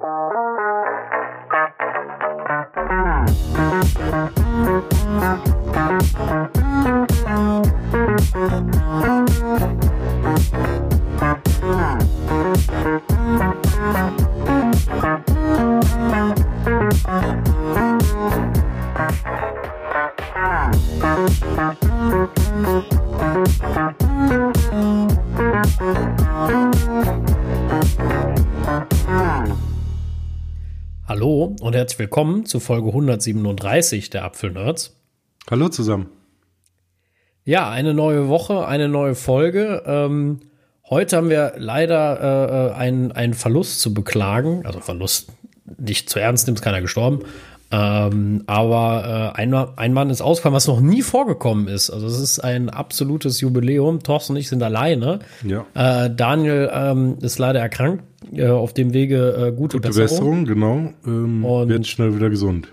Hallo herzlich willkommen zu Folge 137 der Apfelnerds. Hallo zusammen. Ja, eine neue Woche, eine neue Folge. Ähm, heute haben wir leider äh, einen, einen Verlust zu beklagen. Also Verlust nicht zu ernst nimmt, ist keiner gestorben. Ähm, aber äh, ein, ein Mann ist ausgefallen, was noch nie vorgekommen ist. Also es ist ein absolutes Jubiläum. Thorsten und ich sind alleine. Ja. Äh, Daniel ähm, ist leider erkrankt. Äh, auf dem Wege äh, gute, Gute Besserung. Besserung, genau. Ähm, Und- wird schnell wieder gesund.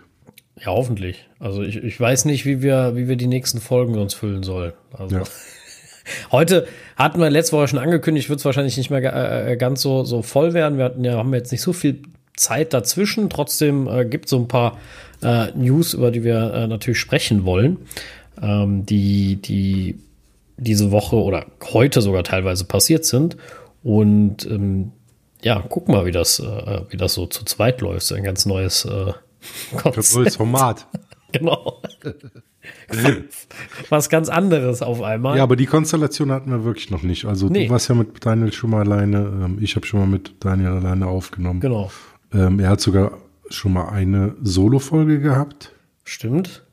Ja, hoffentlich. Also ich, ich weiß nicht, wie wir, wie wir die nächsten Folgen uns füllen sollen. Also Ja. heute hatten wir letzte Woche schon angekündigt, wird es wahrscheinlich nicht mehr ga- äh, ganz so, so voll werden. Wir hatten ja, haben jetzt nicht so viel Zeit dazwischen. Trotzdem äh, gibt es so ein paar äh, News, über die wir äh, natürlich sprechen wollen, ähm, die, die diese Woche oder heute sogar teilweise passiert sind. Und ähm, ja, guck mal, wie das, äh, wie das so zu zweit läuft. So ein ganz neues äh, Konzept. Format. Genau. Was ganz anderes auf einmal. ja, aber die Konstellation hatten wir wirklich noch nicht. Also Nee. du warst ja mit Daniel schon mal alleine. Ähm, ich habe schon mal mit Daniel alleine aufgenommen. Genau. Ähm, er hat sogar schon mal eine Solo-Folge gehabt. Stimmt.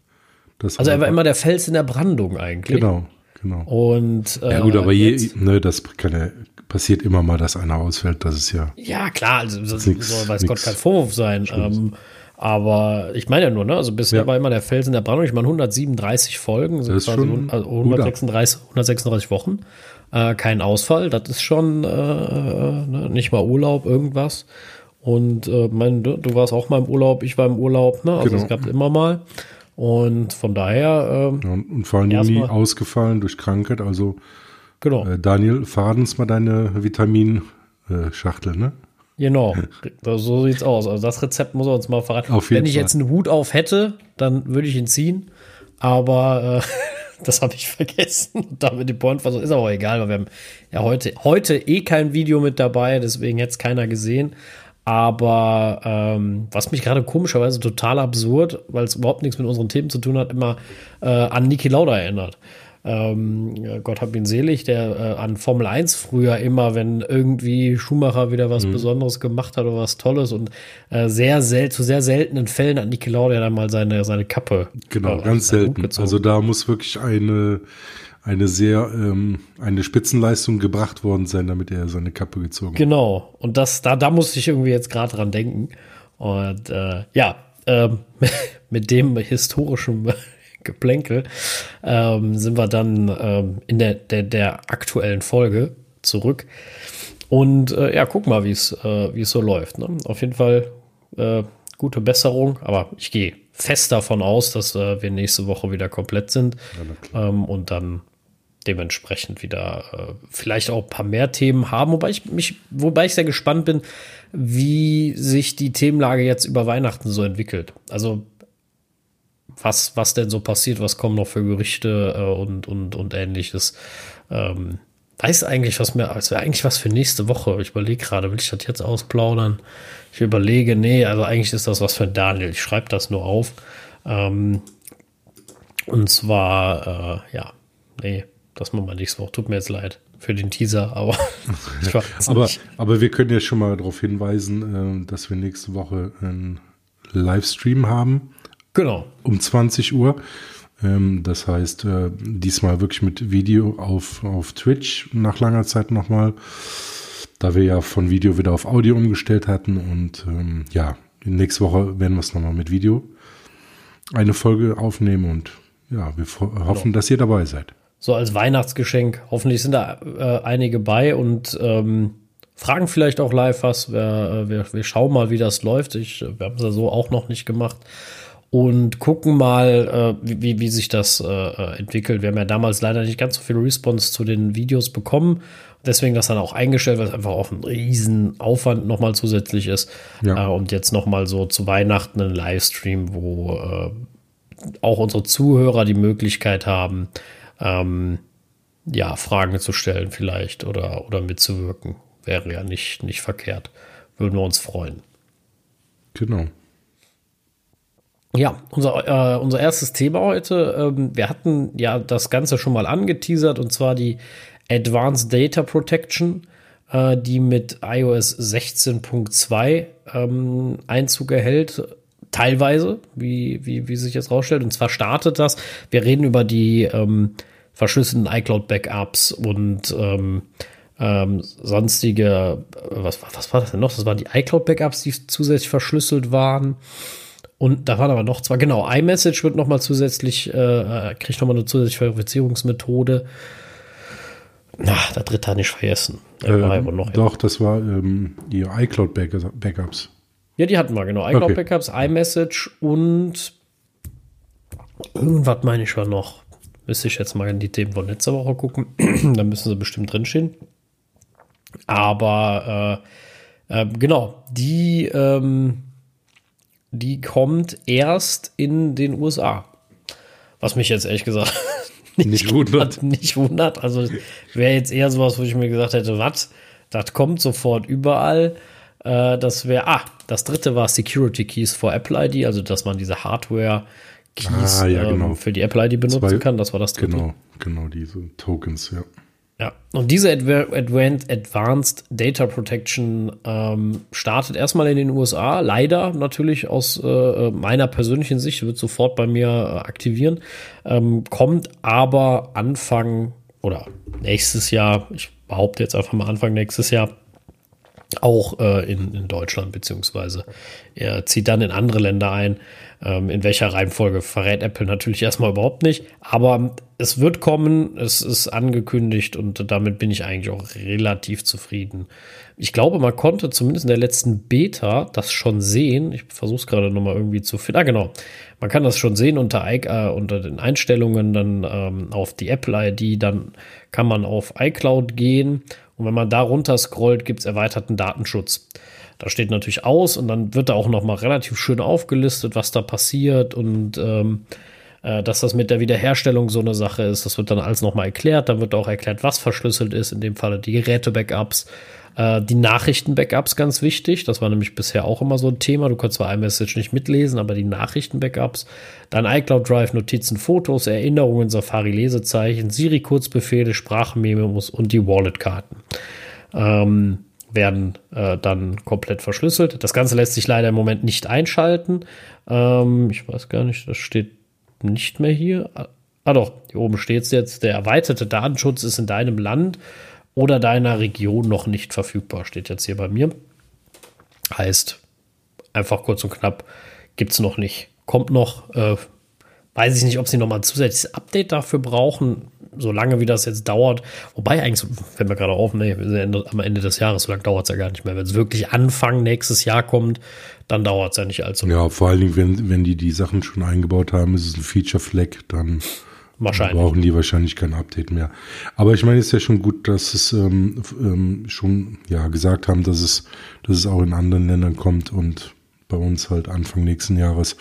Das Also er war immer der Fels in der Brandung eigentlich. Genau, genau. Und äh, ja gut, aber je, ne, das kann ja, passiert immer mal, dass einer ausfällt. Das ist ja ja klar, also das nix- soll weiß nix Gott kein Vorwurf sein. Ähm, aber ich meine ja nur, ne? Also bisher Ja. war immer der Fels in der Brandung. Ich meine 137 Folgen, ist quasi schon also Hut ab. 136, 136 Wochen. Äh, kein Ausfall, das ist schon äh, äh, ne? nicht mal Urlaub, irgendwas. Und äh, mein, du, du warst auch mal im Urlaub, ich war im Urlaub, ne? Also Genau. es gab immer mal. Und von daher, ähm, ja, und, und vor allem nie ausgefallen durch Krankheit. Also genau. äh, Daniel, verrat uns mal deine Vitaminschachtel, ne? Genau, so sieht's aus. Also das Rezept muss er uns mal verraten. Auf jeden Wenn ich Fall. jetzt einen Hut auf hätte, dann würde ich ihn ziehen. Aber äh, das habe ich vergessen. Und damit die Point versucht, ist aber auch egal, weil wir haben ja heute, heute eh kein Video mit dabei, deswegen jetzt keiner gesehen. Aber ähm, was mich gerade komischerweise total absurd, weil es überhaupt nichts mit unseren Themen zu tun hat, immer äh, an Niki Lauda erinnert. Ähm, ja, Gott hab ihn selig, der äh, an Formel 1 früher immer, wenn irgendwie Schumacher wieder Mhm. was Besonderes gemacht hat oder was Tolles und äh, sehr sel zu sehr seltenen Fällen hat Niki Lauda dann mal seine, seine Kappe Genau, äh, ganz selten. Also da muss wirklich eine, eine sehr, ähm, eine Spitzenleistung gebracht worden sein, damit er seine Kappe gezogen hat. Genau. Und das, da, da musste ich irgendwie jetzt gerade dran denken. Und äh, ja, ähm, mit dem historischen Geplänkel ähm, sind wir dann ähm, in der, der, der aktuellen Folge zurück. Und äh, ja, guck mal, wie es äh, wie es so läuft. Ne? Auf jeden Fall äh, gute Besserung, aber ich gehe fest davon aus, dass äh, wir nächste Woche wieder komplett sind ähm, und dann dementsprechend wieder äh, vielleicht auch ein paar mehr Themen haben, wobei ich mich, wobei ich sehr gespannt bin, wie sich die Themenlage jetzt über Weihnachten so entwickelt. Also was, was denn so passiert, was kommen noch für Gerüchte äh, und, und, und ähnliches. Ähm, weiß eigentlich, was mir, wäre eigentlich was für nächste Woche. Ich überlege gerade, will ich das jetzt ausplaudern? Ich überlege, nee, also eigentlich ist das was für Daniel. Ich schreibe das nur auf. Ähm, und zwar, äh, ja, nee, das machen wir nächste Woche. Tut mir jetzt leid für den Teaser, aber ich weiß Aber, nicht. aber wir können ja schon mal darauf hinweisen, äh, dass wir nächste Woche einen Livestream haben Genau. um 20 Uhr. Ähm, das heißt, äh, diesmal wirklich mit Video auf, auf Twitch nach langer Zeit nochmal, da wir ja von Video wieder auf Audio umgestellt hatten. Und ähm, ja, nächste Woche werden wir es nochmal mit Video eine Folge aufnehmen und ja, wir hoffen, dass ihr dabei seid. So als Weihnachtsgeschenk. Hoffentlich sind da äh, einige bei und ähm, fragen vielleicht auch live was. Wir, äh, wir, wir schauen mal, wie das läuft. Ich, äh, wir haben es ja so auch noch nicht gemacht. Und gucken mal, äh, wie, wie, sich das äh, äh, entwickelt. Wir haben ja damals leider nicht ganz so viel Response zu den Videos bekommen. deswegen das dann auch eingestellt, weil es einfach auch ein riesen Aufwand nochmal zusätzlich ist. Ja. Äh, und jetzt nochmal so zu Weihnachten einen Livestream, wo auch unsere Zuhörer die Möglichkeit haben, ähm, ja, Fragen zu stellen vielleicht oder, oder mitzuwirken. Wäre ja nicht, nicht verkehrt. Würden wir uns freuen. Genau. Ja, unser, äh, unser erstes Thema heute. Ähm, wir hatten ja das Ganze schon mal angeteasert und zwar die Advanced Data Protection, äh, die mit iOS 16.2 ähm, Einzug erhält. Teilweise, wie, wie, wie sich jetzt rausstellt. Und zwar startet das. Wir reden über die ähm, verschlüsselten iCloud-Backups und ähm, ähm, sonstige, äh, was, was war das denn noch? Das waren die iCloud-Backups, die zusätzlich verschlüsselt waren. Und da waren aber noch zwar, genau, iMessage wird nochmal zusätzlich, äh, kriegt nochmal eine zusätzliche Verifizierungsmethode. Na, der dritte hat nicht vergessen. Äh, noch, doch, das war ähm, die iCloud-Backups. Ja, die hatten wir, genau. iCloud-Backups, okay. iMessage und irgendwas meine ich war noch. Müsste ich jetzt mal in die Themen von letzter Woche gucken. da müssen sie bestimmt drinstehen. Aber äh, äh, genau, die ähm, die kommt erst in den USA. Was mich jetzt ehrlich gesagt nicht, nicht wundert. Nicht wundert. Also wäre jetzt eher sowas, wo ich mir gesagt hätte, was? Das kommt sofort überall. Äh, das wäre, ah, das dritte war Security Keys for Apple ID, also dass man diese Hardware Keys ah, ja, ähm, genau. für die Apple ID benutzen Zwei, kann. Das war das dritte. Genau, genau, diese Tokens, ja. Ja, und diese Advanced, Advanced Data Protection ähm, startet erstmal in den USA, leider natürlich aus äh, meiner persönlichen Sicht, wird sofort bei mir äh, aktivieren, ähm, kommt aber Anfang oder nächstes Jahr, ich behaupte jetzt einfach mal Anfang nächstes Jahr, auch äh, in, in Deutschland, beziehungsweise er zieht dann in andere Länder ein. Ähm, in welcher Reihenfolge verrät Apple natürlich erstmal überhaupt nicht. Aber es wird kommen, es ist angekündigt und damit bin ich eigentlich auch relativ zufrieden. Ich glaube, man konnte zumindest in der letzten Beta das schon sehen. Ich versuche es gerade nochmal irgendwie zu finden. Ah, genau. Man kann das schon sehen unter, äh, unter den Einstellungen, dann ähm, auf die Apple-ID, dann kann man auf iCloud gehen. Und wenn man da runter scrollt, gibt es erweiterten Datenschutz. Da steht natürlich aus und dann wird da auch noch mal relativ schön aufgelistet, was da passiert und ähm, äh, dass das mit der Wiederherstellung so eine Sache ist. Das wird dann alles noch mal erklärt. Dann wird auch erklärt, was verschlüsselt ist. In dem Falle die Geräte-Backups. Äh, die Nachrichten-Backups ganz wichtig. Das war nämlich bisher auch immer so ein Thema. Du kannst zwar iMessage nicht mitlesen, aber die Nachrichten-Backups. Dann iCloud Drive, Notizen, Fotos, Erinnerungen, Safari, Lesezeichen, Siri, Kurzbefehle, Sprachmemos und die Wallet-Karten. Ähm, werden äh, dann komplett verschlüsselt. Das Ganze lässt sich leider im Moment nicht einschalten. Ähm, ich weiß gar nicht, das steht nicht mehr hier. Ah doch, hier oben steht es jetzt. Der erweiterte Datenschutz ist in deinem Land oder deiner Region noch nicht verfügbar, steht jetzt hier bei mir. Heißt, einfach kurz und knapp, gibt es noch nicht. Kommt noch, äh, weiß ich nicht, ob sie nochmal ein zusätzliches Update dafür brauchen so lange wie das jetzt dauert, wobei eigentlich, fällt mir gerade auf, nee, wir sind am Ende des Jahres, so lange dauert es ja gar nicht mehr. Wenn es wirklich Anfang nächstes Jahr kommt, dann dauert es ja nicht allzu lange. Ja, vor allen Dingen, wenn, wenn die die Sachen schon eingebaut haben, ist es ein Feature-Flag, dann wahrscheinlich. brauchen die wahrscheinlich kein Update mehr. Aber ich meine, es ist ja schon gut, dass es ähm, ähm, schon ja gesagt haben, dass es, dass es auch in anderen Ländern kommt und bei uns halt Anfang nächsten Jahres.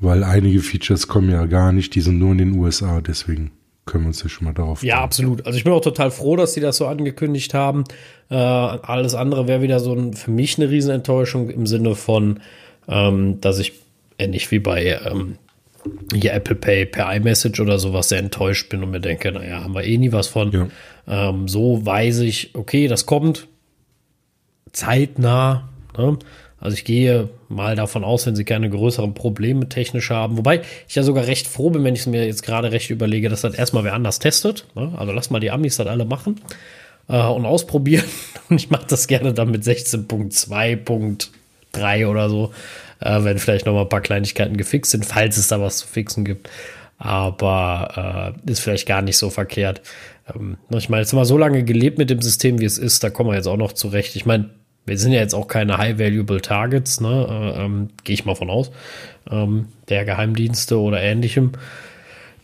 Weil einige Features kommen ja gar nicht, die sind nur in den USA, deswegen können wir uns ja schon mal darauf Ja, absolut. Also ich bin auch total froh, dass sie das so angekündigt haben. Äh, alles andere wäre wieder so ein, für mich eine Riesenenttäuschung im Sinne von, ähm, dass ich ähnlich wie bei ähm, hier Apple Pay per iMessage oder sowas sehr enttäuscht bin und mir denke, naja, haben wir eh nie was von. Ja. Ähm, so weiß ich, okay, das kommt zeitnah. Ne? Also ich gehe mal davon aus, wenn sie keine größeren Probleme technisch haben. Wobei ich ja sogar recht froh bin, wenn ich es mir jetzt gerade recht überlege, dass das erstmal wer anders testet. Ne? Also lass mal die Amis das alle machen äh, und ausprobieren. Und ich mache das gerne dann mit 16.2.3 oder so, äh, wenn vielleicht noch mal ein paar Kleinigkeiten gefixt sind, falls es da was zu fixen gibt. Aber äh, ist vielleicht gar nicht so verkehrt. Ähm, ich meine, jetzt haben wir so lange gelebt mit dem System, wie es ist, da kommen wir jetzt auch noch zurecht. Ich meine, wir sind ja jetzt auch keine High-Valuable Targets, ne? Äh, ähm, Gehe ich mal von aus, ähm, der Geheimdienste oder ähnlichem.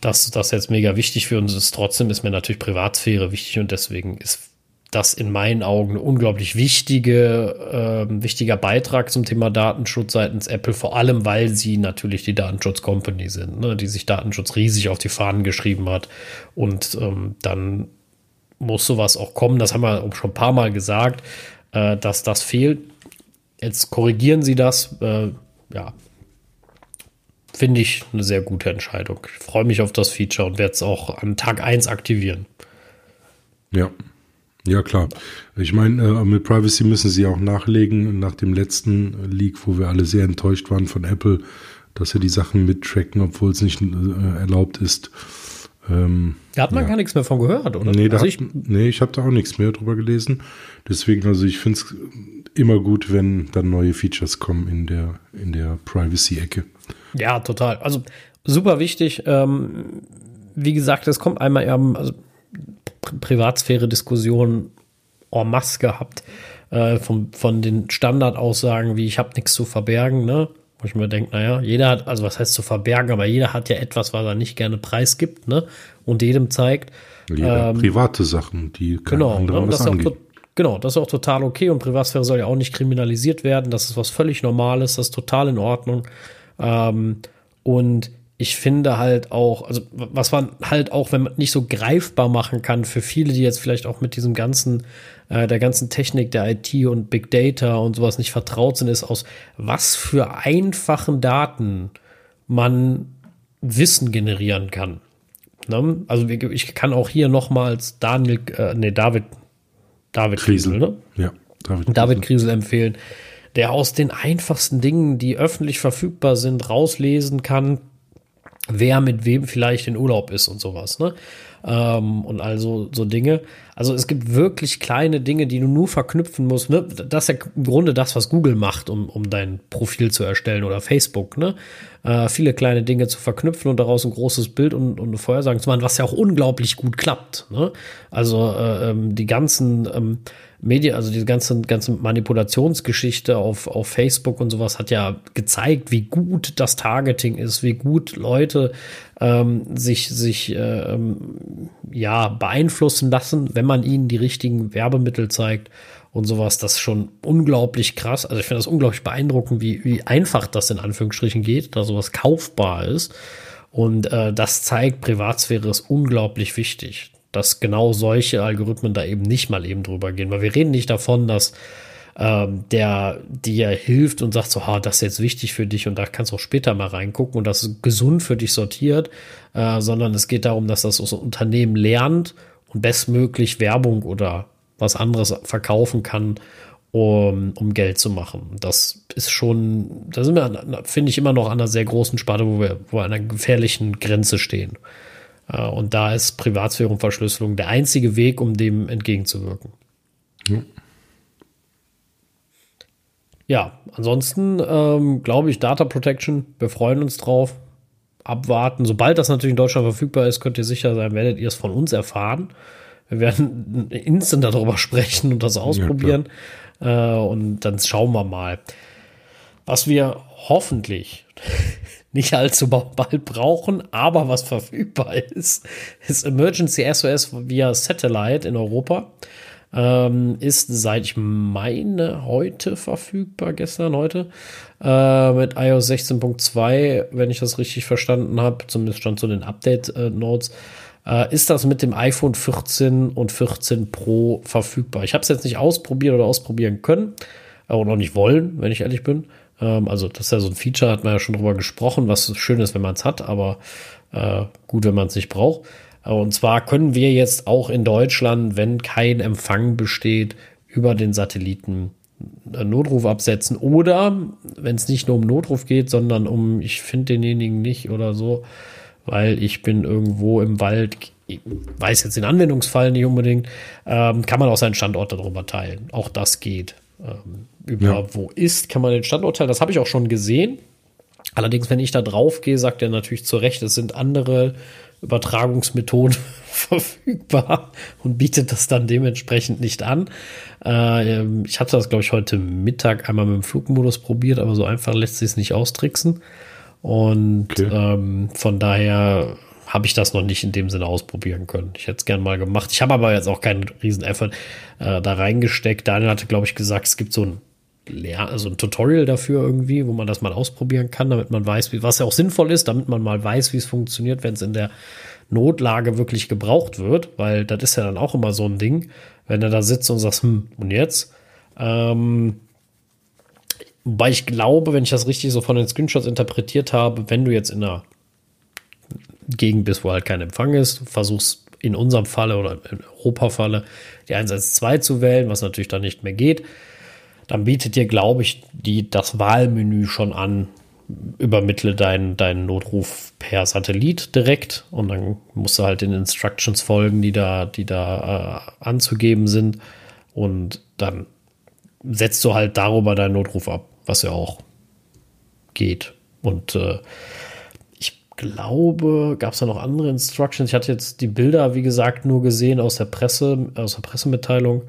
Dass das jetzt mega wichtig für uns ist, trotzdem ist mir natürlich Privatsphäre wichtig und deswegen ist das in meinen Augen ein unglaublich wichtige, äh, wichtiger Beitrag zum Thema Datenschutz seitens Apple, vor allem weil sie natürlich die Datenschutz-Company sind, ne, die sich Datenschutz riesig auf die Fahnen geschrieben hat. Und ähm, dann muss sowas auch kommen. Das haben wir auch schon ein paar Mal gesagt, äh, dass das fehlt. Jetzt korrigieren sie das. Äh, ja, finde ich eine sehr gute Entscheidung. Ich freue mich auf das Feature und werde es auch an Tag 1 aktivieren. Ja, ja, klar. Ich meine, äh, mit Privacy müssen sie auch nachlegen nach dem letzten Leak, wo wir alle sehr enttäuscht waren von Apple, dass sie die Sachen mittracken, obwohl es nicht äh, erlaubt ist. Ähm, da hat man ja. gar nichts mehr von gehört, oder? Nee, also ich, nee ich habe da auch nichts mehr drüber gelesen. Deswegen, also ich finde es immer gut, wenn dann neue Features kommen in der, in der Privacy-Ecke. Ja, total. Also super wichtig. Ähm, wie gesagt, es kommt einmal, also Privatsphäre-Diskussionen en masse gehabt. Äh, von, von den Standardaussagen wie ich habe nichts zu verbergen, ne? Wo ich mir denke, naja, jeder hat, also was heißt zu verbergen, aber jeder hat ja etwas, was er nicht gerne preisgibt, ne? Und jedem zeigt. Jeder ähm, private Sachen, die kein genau, ne? was angeht. Genau, das ist auch total okay und Privatsphäre soll ja auch nicht kriminalisiert werden. Das ist was völlig Normales, das ist total in Ordnung. Ähm, und ich finde halt auch, also was man halt auch, wenn man nicht so greifbar machen kann für viele, die jetzt vielleicht auch mit diesem ganzen, äh, der ganzen Technik der IT und Big Data und sowas nicht vertraut sind, ist aus was für einfachen Daten man Wissen generieren kann. Ne? Also ich kann auch hier nochmals Daniel, äh, nee, David, David Kriesel, ne? Ja, David, David Kriesel empfehlen, der aus den einfachsten Dingen, die öffentlich verfügbar sind, rauslesen kann, wer mit wem vielleicht in Urlaub ist und sowas, ne? Ähm, und also so Dinge. Also es gibt wirklich kleine Dinge, die du nur verknüpfen musst. Ne? Das ist ja im Grunde das, was Google macht, um, um dein Profil zu erstellen oder Facebook. Ne? Äh, viele kleine Dinge zu verknüpfen und daraus ein großes Bild und, und eine Vorhersage zu machen, was ja auch unglaublich gut klappt. Ne? Also äh, ähm, die ganzen ähm, Medien, also diese ganze, ganze Manipulationsgeschichte auf, auf Facebook und sowas hat ja gezeigt, wie gut das Targeting ist, wie gut Leute ähm, sich, sich äh, ähm, ja, beeinflussen lassen, wenn man ihnen die richtigen Werbemittel zeigt und sowas. Das ist schon unglaublich krass. Also ich finde das unglaublich beeindruckend, wie, wie einfach das in Anführungsstrichen geht, da sowas kaufbar ist. Und äh, das zeigt, Privatsphäre ist unglaublich wichtig dass genau solche Algorithmen da eben nicht mal eben drüber gehen. Weil wir reden nicht davon, dass ähm, der dir hilft und sagt so, ha, das ist jetzt wichtig für dich und da kannst du auch später mal reingucken und das ist gesund für dich sortiert, äh, sondern es geht darum, dass das, Unternehmen lernt und bestmöglich Werbung oder was anderes verkaufen kann, um, um Geld zu machen. Das ist schon, da sind wir, finde ich, immer noch an einer sehr großen Sparte, wo wir, wo wir an einer gefährlichen Grenze stehen. Äh, und da ist Privatsphäre und Verschlüsselung der einzige Weg, um dem entgegenzuwirken. Ja. Ja, ansonsten ähm, glaube ich, Data Protection, wir freuen uns drauf. Abwarten. Sobald das natürlich in Deutschland verfügbar ist, könnt ihr sicher sein, werdet ihr es von uns erfahren. Wir werden instant darüber sprechen und das ausprobieren. Ja, äh, und dann schauen wir mal. Was wir hoffentlich nicht allzu bald brauchen, aber was verfügbar ist, ist Emergency SOS via Satellite in Europa. Ähm, ist seit ich meine heute verfügbar, gestern, heute, äh, mit iOS 16.2, wenn ich das richtig verstanden habe, zumindest stand so den Update-Notes, äh, ist das mit dem iPhone 14 und 14 Pro verfügbar. Ich habe es jetzt nicht ausprobiert oder ausprobieren können, aber noch nicht wollen, wenn ich ehrlich bin. Ähm, also das ist ja so ein Feature, hat man ja schon drüber gesprochen, was schön ist, wenn man es hat, aber äh, gut, wenn man es nicht braucht. Äh, und zwar können wir jetzt auch in Deutschland, wenn kein Empfang besteht, über den Satelliten einen Notruf absetzen oder wenn es nicht nur um Notruf geht, sondern um ich finde denjenigen nicht oder so, weil ich bin irgendwo im Wald, weiß jetzt den Anwendungsfall nicht unbedingt, ähm, kann man auch seinen Standort darüber teilen. Auch das geht. Ähm, über ja. wo ist, kann man den Standort teilen. Das habe ich auch schon gesehen. Allerdings, wenn ich da drauf gehe, sagt er natürlich zu Recht, es sind andere Übertragungsmethoden verfügbar und bietet das dann dementsprechend nicht an. Äh, ich hatte das, glaube ich, heute Mittag einmal mit dem Flugmodus probiert, aber so einfach lässt sich es nicht austricksen. Und okay. ähm, von daher habe ich das noch nicht in dem Sinne ausprobieren können. Ich hätte es gern mal gemacht. Ich habe aber jetzt auch keinen riesen Effort äh, da reingesteckt. Daniel hatte, glaube ich, gesagt, es gibt so ein also ein Tutorial dafür irgendwie, wo man das mal ausprobieren kann, damit man weiß, wie, was ja auch sinnvoll ist, damit man mal weiß, wie es funktioniert, wenn es in der Notlage wirklich gebraucht wird, weil das ist ja dann auch immer so ein Ding, wenn du da sitzt und sagst, hm, und jetzt? Ähm, wobei ich glaube, wenn ich das richtig so von den Screenshots interpretiert habe, wenn du jetzt in einer Gegend bist, wo halt kein Empfang ist, versuchst in unserem Falle oder in Europa-Falle die 112 zu wählen, was natürlich dann nicht mehr geht, dann bietet dir, glaube ich, die, das Wahlmenü schon an, übermittle deinen dein Notruf per Satellit direkt und dann musst du halt den Instructions folgen, die da, die da äh, anzugeben sind und dann setzt du halt darüber deinen Notruf ab, was ja auch geht. Und äh, glaube, gab es da noch andere Instructions. Ich hatte jetzt die Bilder, wie gesagt, nur gesehen aus der Presse, aus der Pressemitteilung.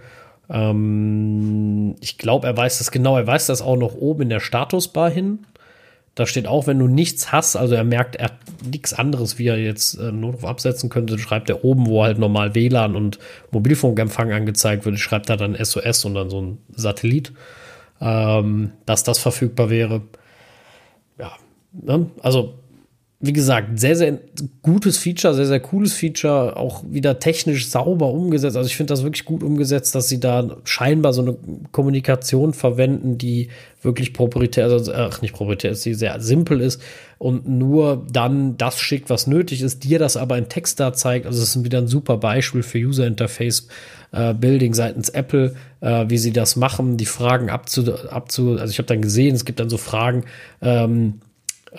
Ähm, ich glaube, er weiß das genau. Er weiß das auch noch oben in der Statusbar hin. Da steht auch, wenn du nichts hast, also er merkt, er hat nichts anderes, wie er jetzt äh, Notruf absetzen könnte, schreibt er oben, wo halt normal WLAN und Mobilfunkempfang angezeigt wird, schreibt er dann SOS und dann so ein Satellit, ähm, dass das verfügbar wäre. Ja, ne? also wie gesagt, sehr, sehr gutes Feature, sehr, sehr cooles Feature, auch wieder technisch sauber umgesetzt. Also ich finde das wirklich gut umgesetzt, dass sie da scheinbar so eine Kommunikation verwenden, die wirklich proprietär, also, ach nicht proprietär ist, die sehr simpel ist und nur dann das schickt, was nötig ist, dir das aber in Text da zeigt. Also es ist wieder ein super Beispiel für User Interface äh, Building seitens Apple, äh, wie sie das machen, die Fragen abzu, abzu also ich habe dann gesehen, es gibt dann so Fragen, ähm,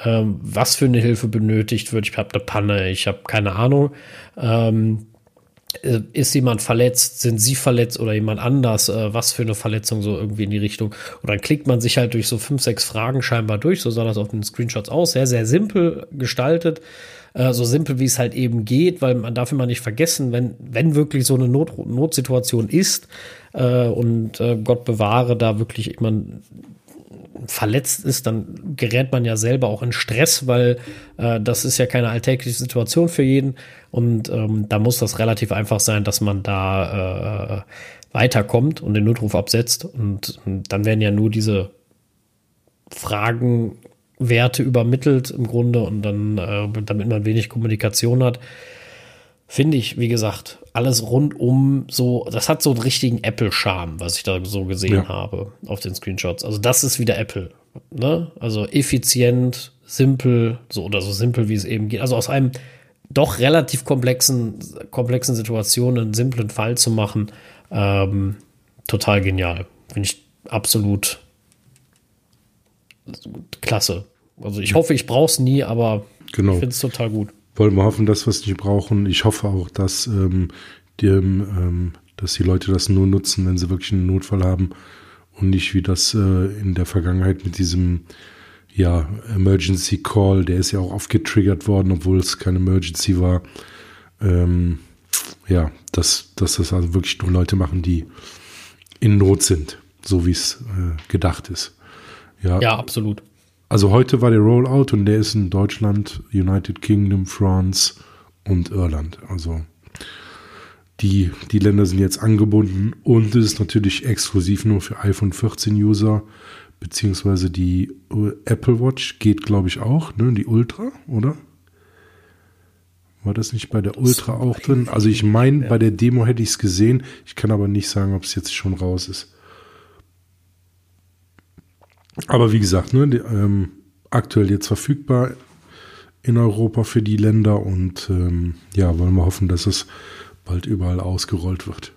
ähm, was für eine Hilfe benötigt wird. Ich habe eine Panne, ich habe keine Ahnung. Ähm, äh, ist jemand verletzt? Sind Sie verletzt oder jemand anders? Äh, was für eine Verletzung so irgendwie in die Richtung? Und dann klickt man sich halt durch so fünf, sechs Fragen scheinbar durch. So sah das auf den Screenshots aus. Sehr, sehr simpel gestaltet. Äh, so simpel, wie es halt eben geht, weil man darf immer nicht vergessen, wenn, wenn wirklich so eine Not Notsituation ist äh, und äh, Gott bewahre, da wirklich jemand verletzt ist, dann gerät man ja selber auch in Stress, weil äh, das ist ja keine alltägliche Situation für jeden. Und ähm, da muss das relativ einfach sein, dass man da äh, weiterkommt und den Notruf absetzt. Und, und dann werden ja nur diese Fragenwerte übermittelt im Grunde und dann, äh, damit man wenig Kommunikation hat finde ich, wie gesagt, alles rundum so, das hat so einen richtigen Apple-Charme, was ich da so gesehen ja. habe auf den Screenshots. Also das ist wieder Apple. Ne? Also effizient, simpel, so oder so simpel, wie es eben geht. Also aus einem doch relativ komplexen, komplexen Situation einen simplen Fall zu machen, ähm, total genial. Finde ich absolut klasse. Also ich hoffe, ich brauche es nie, aber genau. ich finde es total gut wollen wir hoffen, dass wir es nicht brauchen. Ich hoffe auch, dass, ähm, die, ähm, dass die Leute das nur nutzen, wenn sie wirklich einen Notfall haben und nicht wie das äh, in der Vergangenheit mit diesem ja, Emergency Call, der ist ja auch oft getriggert worden, obwohl es kein Emergency war. Ähm, ja, dass, dass das also wirklich nur Leute machen, die in Not sind, so wie es äh, gedacht ist. Ja, ja absolut. Also heute war der Rollout und der ist in Deutschland, United Kingdom, France und Irland. Also die, die Länder sind jetzt angebunden und es ist natürlich exklusiv nur für iPhone 14 User, beziehungsweise die Apple Watch geht, glaube ich, auch, ne? Die Ultra, oder? War das nicht bei der Ultra auch drin? Also ich meine, bei der Demo hätte ich es gesehen. Ich kann aber nicht sagen, ob es jetzt schon raus ist. Aber wie gesagt, ne, die, ähm, aktuell jetzt verfügbar in Europa für die Länder und ähm, ja, wollen wir hoffen, dass es bald überall ausgerollt wird.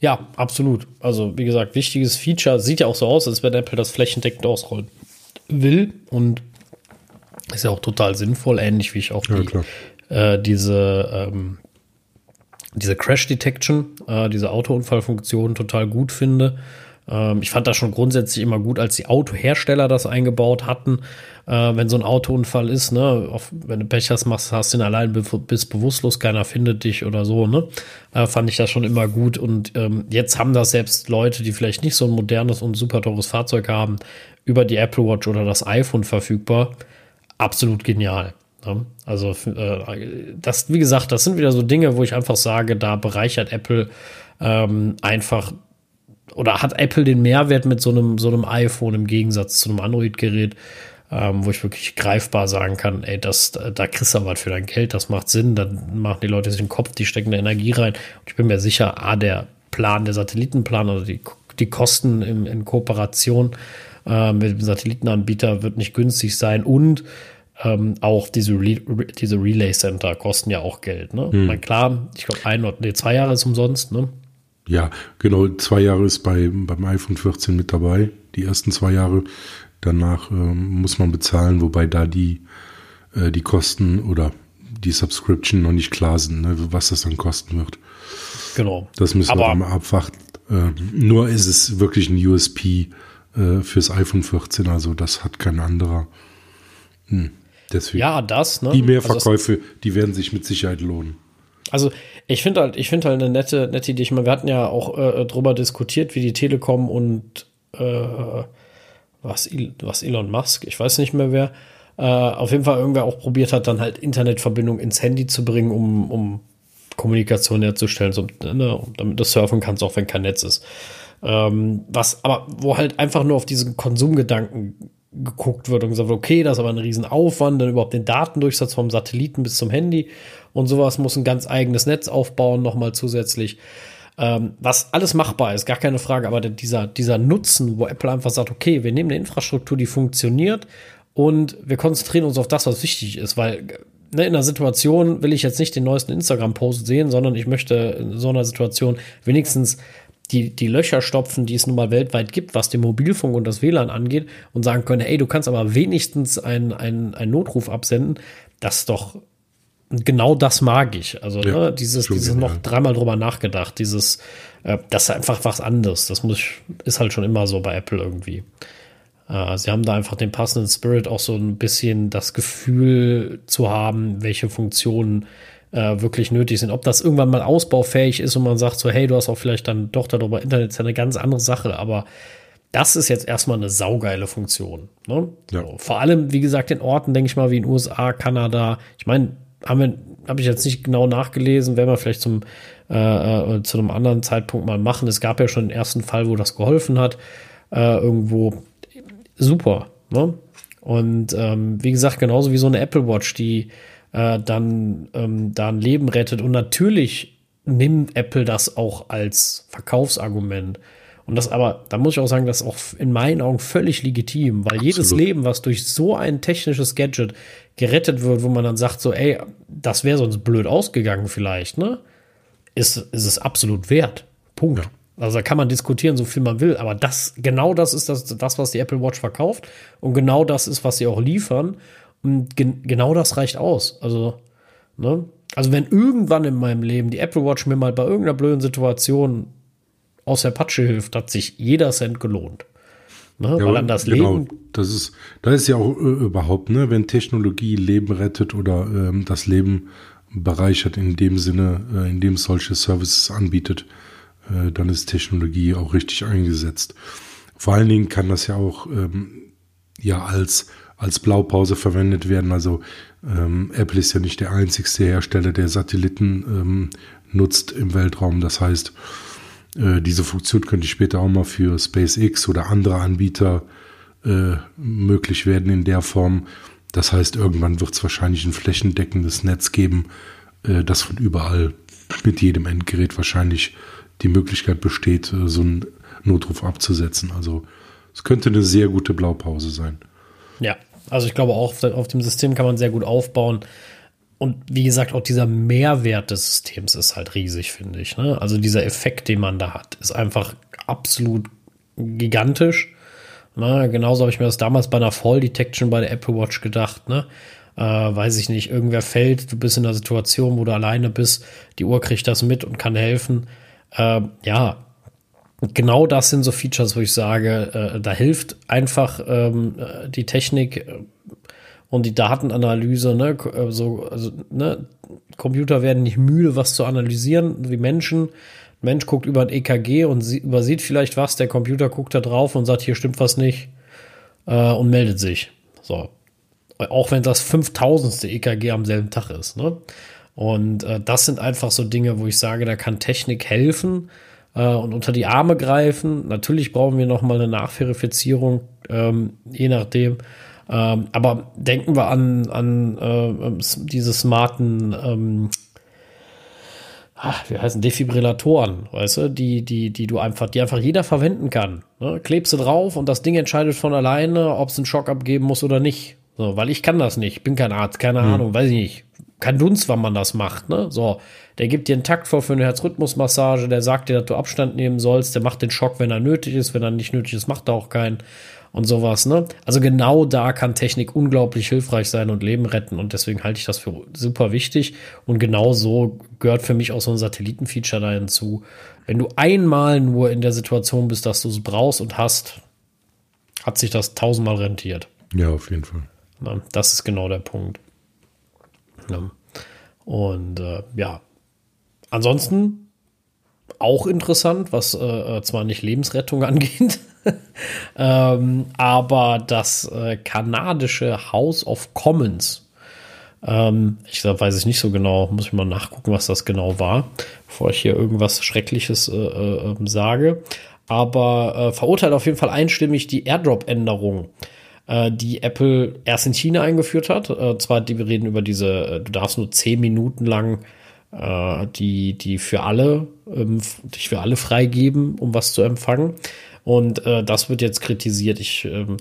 Ja, absolut. Also, wie gesagt, wichtiges Feature. Sieht ja auch so aus, als wenn Apple das flächendeckend ausrollen will. Und ist ja auch total sinnvoll, ähnlich wie ich auch die, ja, äh, diese, ähm, diese Crash Detection, äh, diese Autounfallfunktion total gut finde. Ähm, ich fand das schon grundsätzlich immer gut, als die Autohersteller das eingebaut hatten. Äh, wenn so ein Autounfall ist, ne, auf, wenn du Pech hast, machst, hast du ihn allein, bist bewusstlos, keiner findet dich oder so, ne, äh, fand ich das schon immer gut. Und ähm, jetzt haben das selbst Leute, die vielleicht nicht so ein modernes und super teures Fahrzeug haben, über die Apple Watch oder das iPhone verfügbar. Absolut genial. Ne? Also, äh, das, wie gesagt, das sind wieder so Dinge, wo ich einfach sage, da bereichert Apple ähm, einfach oder hat Apple den Mehrwert mit so einem, so einem iPhone im Gegensatz zu einem Android-Gerät, ähm, wo ich wirklich greifbar sagen kann, ey, das, da kriegst du was für dein Geld, das macht Sinn, dann machen die Leute sich den Kopf, die stecken da Energie rein. Und ich bin mir sicher, A, der Plan, der Satellitenplan oder die, die Kosten in, in Kooperation äh, mit dem Satellitenanbieter wird nicht günstig sein und ähm, auch diese, Re diese Relay Center kosten ja auch Geld. Ne? Hm. Klar, ich glaube, ein oder nee, zwei Jahre ist umsonst. Ne? Ja, genau, zwei Jahre ist bei, beim iPhone 14 mit dabei. Die ersten zwei Jahre. Danach ähm, muss man bezahlen, wobei da die, äh, die Kosten oder die Subscription noch nicht klar sind, ne, was das dann kosten wird. Genau. Das müssen Aber wir dann mal abwarten. Äh, nur ist es wirklich ein USP äh, fürs iPhone 14, also das hat kein anderer. Hm. Deswegen. Ja, das, ne? Die Mehrverkäufe, also die werden sich mit Sicherheit lohnen. Also ich finde halt, ich finde halt eine nette, nette Idee. Ich meine, wir hatten ja auch äh, drüber diskutiert, wie die Telekom und äh, was, was Elon Musk, ich weiß nicht mehr wer, äh, auf jeden Fall irgendwer auch probiert hat, dann halt Internetverbindung ins Handy zu bringen, um, um Kommunikation herzustellen, so, ne, damit du surfen kannst, auch wenn kein Netz ist. Ähm, was, aber wo halt einfach nur auf diesen Konsumgedanken geguckt wird und gesagt wird, okay, das ist aber ein Riesenaufwand, dann überhaupt den Datendurchsatz vom Satelliten bis zum Handy und sowas muss ein ganz eigenes Netz aufbauen, nochmal zusätzlich. Ähm, was alles machbar ist, gar keine Frage, aber dieser, dieser Nutzen, wo Apple einfach sagt, okay, wir nehmen eine Infrastruktur, die funktioniert und wir konzentrieren uns auf das, was wichtig ist, weil ne, in einer Situation will ich jetzt nicht den neuesten Instagram-Post sehen, sondern ich möchte in so einer Situation wenigstens die, die Löcher stopfen, die es nun mal weltweit gibt, was den Mobilfunk und das WLAN angeht, und sagen können, ey, du kannst aber wenigstens einen ein Notruf absenden, das ist doch genau das mag ich. Also ja, ne, dieses, dieses noch dreimal drüber nachgedacht, dieses, äh, das ist einfach was anderes. Das muss, ist halt schon immer so bei Apple irgendwie. Äh, sie haben da einfach den passenden Spirit, auch so ein bisschen das Gefühl zu haben, welche Funktionen äh, wirklich nötig sind. Ob das irgendwann mal ausbaufähig ist und man sagt so, hey, du hast auch vielleicht dann doch darüber Internet, ist ja eine ganz andere Sache, aber das ist jetzt erstmal eine saugeile Funktion. Ne? Ja. So, vor allem, wie gesagt, in Orten, denke ich mal, wie in USA, Kanada. Ich meine, haben wir, habe ich jetzt nicht genau nachgelesen, werden wir vielleicht zum, äh, äh, zu einem anderen Zeitpunkt mal machen. Es gab ja schon den ersten Fall, wo das geholfen hat. Äh, irgendwo super. Ne? Und ähm, wie gesagt, genauso wie so eine Apple Watch, die äh, dann ähm, da ein Leben rettet. Und natürlich nimmt Apple das auch als Verkaufsargument. Und das aber, da muss ich auch sagen, das ist auch in meinen Augen völlig legitim, weil Absolut. jedes Leben, was durch so ein technisches Gadget gerettet wird, wo man dann sagt, so, ey, das wäre sonst blöd ausgegangen vielleicht, ne? Ist, ist es absolut wert. Punkt. Ja. Also da kann man diskutieren, so viel man will, aber das, genau das ist das, das, was die Apple Watch verkauft und genau das ist, was sie auch liefern. Und gen genau das reicht aus. Also, ne? Also, wenn irgendwann in meinem Leben die Apple Watch mir mal bei irgendeiner blöden Situation aus der Patsche hilft, hat sich jeder Cent gelohnt. Ne? Ja, Weil dann das genau, Leben. Das ist, da ist ja auch äh, überhaupt, ne, wenn Technologie Leben rettet oder ähm, das Leben bereichert in dem Sinne, äh, in dem es solche Services anbietet, äh, dann ist Technologie auch richtig eingesetzt. Vor allen Dingen kann das ja auch ähm, ja als als Blaupause verwendet werden. Also ähm, Apple ist ja nicht der einzigste Hersteller, der Satelliten ähm, nutzt im Weltraum. Das heißt, äh, diese Funktion könnte später auch mal für SpaceX oder andere Anbieter äh, möglich werden in der Form. Das heißt, irgendwann wird es wahrscheinlich ein flächendeckendes Netz geben, äh, das von überall mit jedem Endgerät wahrscheinlich die Möglichkeit besteht, äh, so einen Notruf abzusetzen. Also es könnte eine sehr gute Blaupause sein. Ja, also ich glaube auch, auf dem System kann man sehr gut aufbauen. Und wie gesagt, auch dieser Mehrwert des Systems ist halt riesig, finde ich. Ne? Also dieser Effekt, den man da hat, ist einfach absolut gigantisch. Ne? Genauso habe ich mir das damals bei einer Fall Detection bei der Apple Watch gedacht. Ne? Äh, weiß ich nicht, irgendwer fällt, du bist in einer Situation, wo du alleine bist, die Uhr kriegt das mit und kann helfen. Äh, ja, genau das sind so Features, wo ich sage, äh, da hilft einfach ähm, äh, die Technik äh, und die Datenanalyse. Ne? Äh, so, also, ne? Computer werden nicht müde, was zu analysieren, wie Menschen. Ein Mensch guckt über ein EKG und sie, übersieht vielleicht was, der Computer guckt da drauf und sagt, hier stimmt was nicht äh, und meldet sich. So. Auch wenn das 5000. EKG am selben Tag ist. Ne? Und äh, das sind einfach so Dinge, wo ich sage, da kann Technik helfen äh, und unter die Arme greifen. Natürlich brauchen wir noch mal eine Nachverifizierung, ähm, je nachdem. Ähm, aber denken wir an, an äh, diese smarten ähm, ach, wie heißen Defibrillatoren, weißt du, die, die, die du einfach, die einfach jeder verwenden kann. Ne? Klebst du drauf und das Ding entscheidet von alleine, ob es einen Schock abgeben muss oder nicht. So, weil ich kann das nicht, bin kein Arzt, keine hm. Ahnung, weiß ich nicht. Kein Dunst, wann man das macht, ne? So, der gibt dir einen Takt vor für eine Herzrhythmusmassage, der sagt dir, dass du Abstand nehmen sollst, der macht den Schock, wenn er nötig ist, wenn er nicht nötig ist, macht er auch keinen und sowas, ne? Also genau da kann Technik unglaublich hilfreich sein und Leben retten und deswegen halte ich das für super wichtig und genau so gehört für mich auch so ein Satellitenfeature da hinzu. Wenn du einmal nur in der Situation bist, dass du es brauchst und hast, hat sich das tausendmal rentiert. Ja, auf jeden Fall. Na, das ist genau der Punkt. Ja. Und äh, ja, ansonsten auch interessant, was äh, äh zwar nicht Lebensrettung angeht, ähm, aber das äh, kanadische House of Commons, ähm, ich glaub, weiß ich nicht so genau, muss ich mal nachgucken, was das genau war, bevor ich hier irgendwas Schreckliches äh, äh, ähm, sage. Aber äh, verurteilt auf jeden Fall einstimmig die Airdrop-Änderung die Apple erst in China eingeführt hat. Äh, zwar, die, wir reden über diese, du darfst nur zehn Minuten lang äh, die, die für alle, ähm, dich für alle freigeben, um was zu empfangen. Und äh, das wird jetzt kritisiert. Ich, ähm,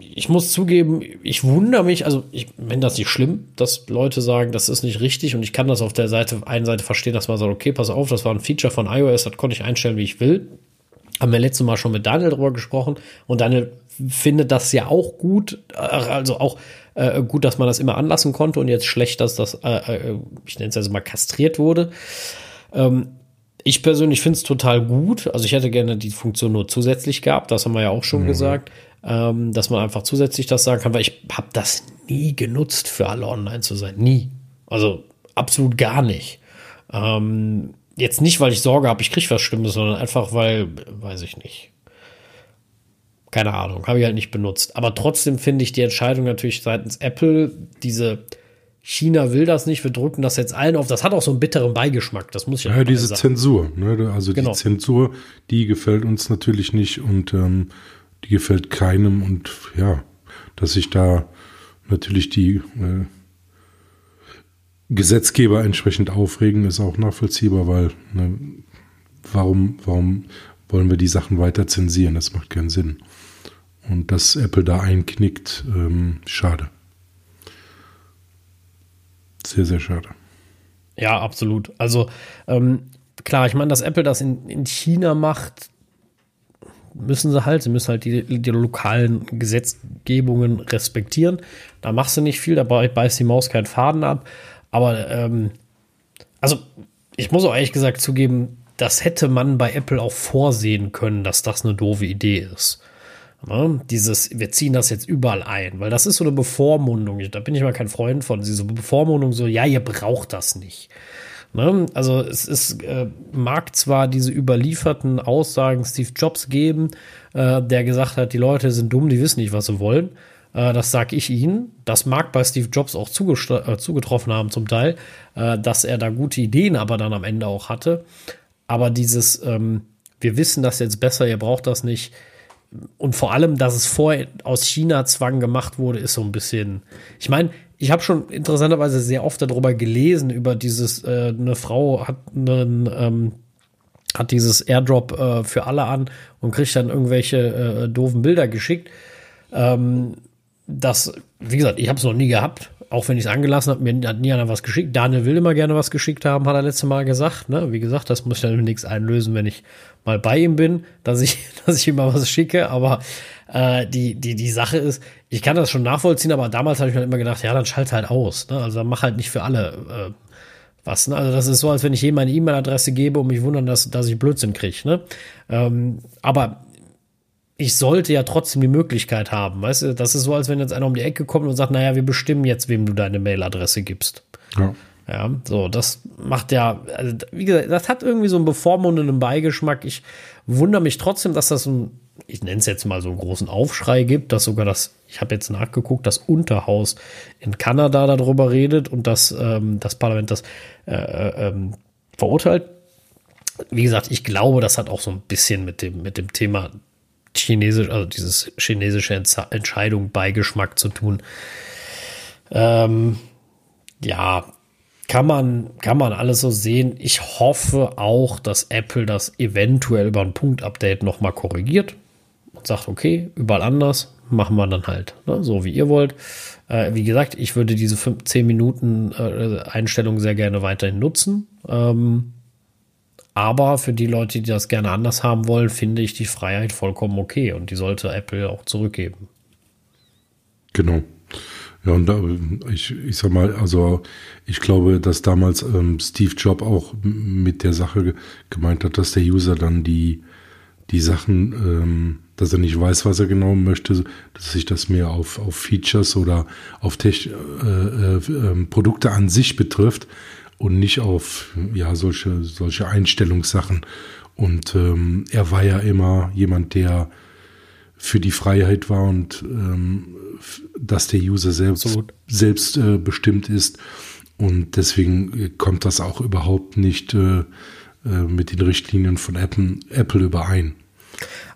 ich muss zugeben, ich wundere mich, also ich wenn das nicht schlimm, dass Leute sagen, das ist nicht richtig und ich kann das auf der Seite, einen Seite verstehen, dass man sagt, okay, pass auf, das war ein Feature von iOS, das konnte ich einstellen, wie ich will. Haben wir letztes Mal schon mit Daniel drüber gesprochen und Daniel findet das ja auch gut, äh, also auch äh, gut, dass man das immer anlassen konnte und jetzt schlecht, dass das, äh, äh ich nenne es also mal kastriert wurde. Ähm, ich persönlich finde es total gut. Also ich hätte gerne die Funktion nur zusätzlich gehabt. Das haben wir ja auch schon mhm. gesagt, ähm, dass man einfach zusätzlich das sagen kann, weil ich habe das nie genutzt, für alle online zu sein. Nie. Also absolut gar nicht. Ähm, jetzt nicht, weil ich Sorge habe, ich kriege was Schlimmes, sondern einfach, weil, weiß ich nicht. Keine Ahnung, habe ich halt nicht benutzt. Aber trotzdem finde ich die Entscheidung natürlich seitens Apple, diese China will das nicht, wir drücken das jetzt allen auf. Das hat auch so einen bitteren Beigeschmack, das muss ich ja Ja, diese sagen. Zensur, ne? also genau. die Zensur, die gefällt uns natürlich nicht und ähm, die gefällt keinem und ja, dass sich da natürlich die äh, Gesetzgeber entsprechend aufregen, ist auch nachvollziehbar, weil ne, warum, warum wollen wir die Sachen weiter zensieren? Das macht keinen Sinn. Und dass Apple da einknickt, ähm, schade. Sehr, sehr schade. Ja, absolut. Also ähm, klar, ich meine, dass Apple das in, in China macht, müssen sie halt. Sie müssen halt die, die lokalen Gesetzgebungen respektieren. Da machst du nicht viel, da beißt die Maus keinen Faden ab. Aber ähm, also ich muss auch ehrlich gesagt zugeben, das hätte man bei Apple auch vorsehen können, dass das eine doofe Idee ist. Ne? Dieses, wir ziehen das jetzt überall ein, weil das ist so eine Bevormundung. Da bin ich mal kein Freund von. Diese Bevormundung, so, ja, ihr braucht das nicht. Ne? Also es ist, äh, mag zwar diese überlieferten Aussagen Steve Jobs geben, äh, der gesagt hat, die Leute sind dumm, die wissen nicht, was sie wollen. Äh, das sage ich Ihnen. Das mag bei Steve Jobs auch äh, zugetroffen haben zum Teil, äh, dass er da gute Ideen aber dann am Ende auch hatte. Aber dieses, ähm, wir wissen das jetzt besser, ihr braucht das nicht und vor allem, dass es vorher aus China-Zwang gemacht wurde, ist so ein bisschen. Ich meine, ich habe schon interessanterweise sehr oft darüber gelesen, über dieses, äh, eine Frau hat einen, ähm, hat dieses Airdrop äh, für alle an und kriegt dann irgendwelche äh, doofen Bilder geschickt. Ähm, das, wie gesagt, ich habe es noch nie gehabt, auch wenn ich es angelassen habe, mir hat nie einer was geschickt. Daniel will immer gerne was geschickt haben, hat er letzte Mal gesagt. Ne? Wie gesagt, das muss ich dann nichts einlösen, wenn ich mal bei ihm bin, dass ich, dass ich ihm mal was schicke. Aber äh, die, die, die Sache ist, ich kann das schon nachvollziehen, aber damals habe ich mir immer gedacht, ja, dann schalt halt aus. Ne? Also dann mach halt nicht für alle äh, was. Ne? Also das ist so, als wenn ich jedem meine E-Mail-Adresse gebe und mich wundern, dass, dass ich Blödsinn kriege. Ne? Ähm, aber ich sollte ja trotzdem die Möglichkeit haben. Weißt du, das ist so, als wenn jetzt einer um die Ecke kommt und sagt, naja, wir bestimmen jetzt, wem du deine Mailadresse gibst. Ja. Ja, so, das macht ja, also, wie gesagt, das hat irgendwie so einen bevormundenden Beigeschmack. Ich wundere mich trotzdem, dass das ein ich nenne es jetzt mal so einen großen Aufschrei gibt, dass sogar das, ich habe jetzt nachgeguckt, das Unterhaus in Kanada darüber redet und dass ähm, das Parlament das äh, äh, ähm, verurteilt. Wie gesagt, ich glaube, das hat auch so ein bisschen mit dem, mit dem Thema chinesisch, also dieses chinesische Entscheidung Beigeschmack zu tun. Ähm, ja, kann man, kann man alles so sehen. Ich hoffe auch, dass Apple das eventuell über ein Punktupdate nochmal korrigiert und sagt, okay, überall anders, machen wir dann halt, ne, so wie ihr wollt. Äh, wie gesagt, ich würde diese 10 Minuten äh, Einstellung sehr gerne weiterhin nutzen. Ähm, aber für die Leute, die das gerne anders haben wollen, finde ich die Freiheit vollkommen okay und die sollte Apple auch zurückgeben. Genau. Ja, und da, ich, ich sag mal, also ich glaube, dass damals ähm, Steve Jobs auch mit der Sache gemeint hat, dass der User dann die, die Sachen, ähm, dass er nicht weiß, was er genau möchte, dass sich das mehr auf, auf Features oder auf Tech, äh, äh, äh, Produkte an sich betrifft und nicht auf ja solche, solche Einstellungssachen. Und ähm, er war ja immer jemand, der für die Freiheit war und ähm, dass der User selbst, selbst äh, bestimmt ist. Und deswegen kommt das auch überhaupt nicht äh, äh, mit den Richtlinien von Apple, Apple überein.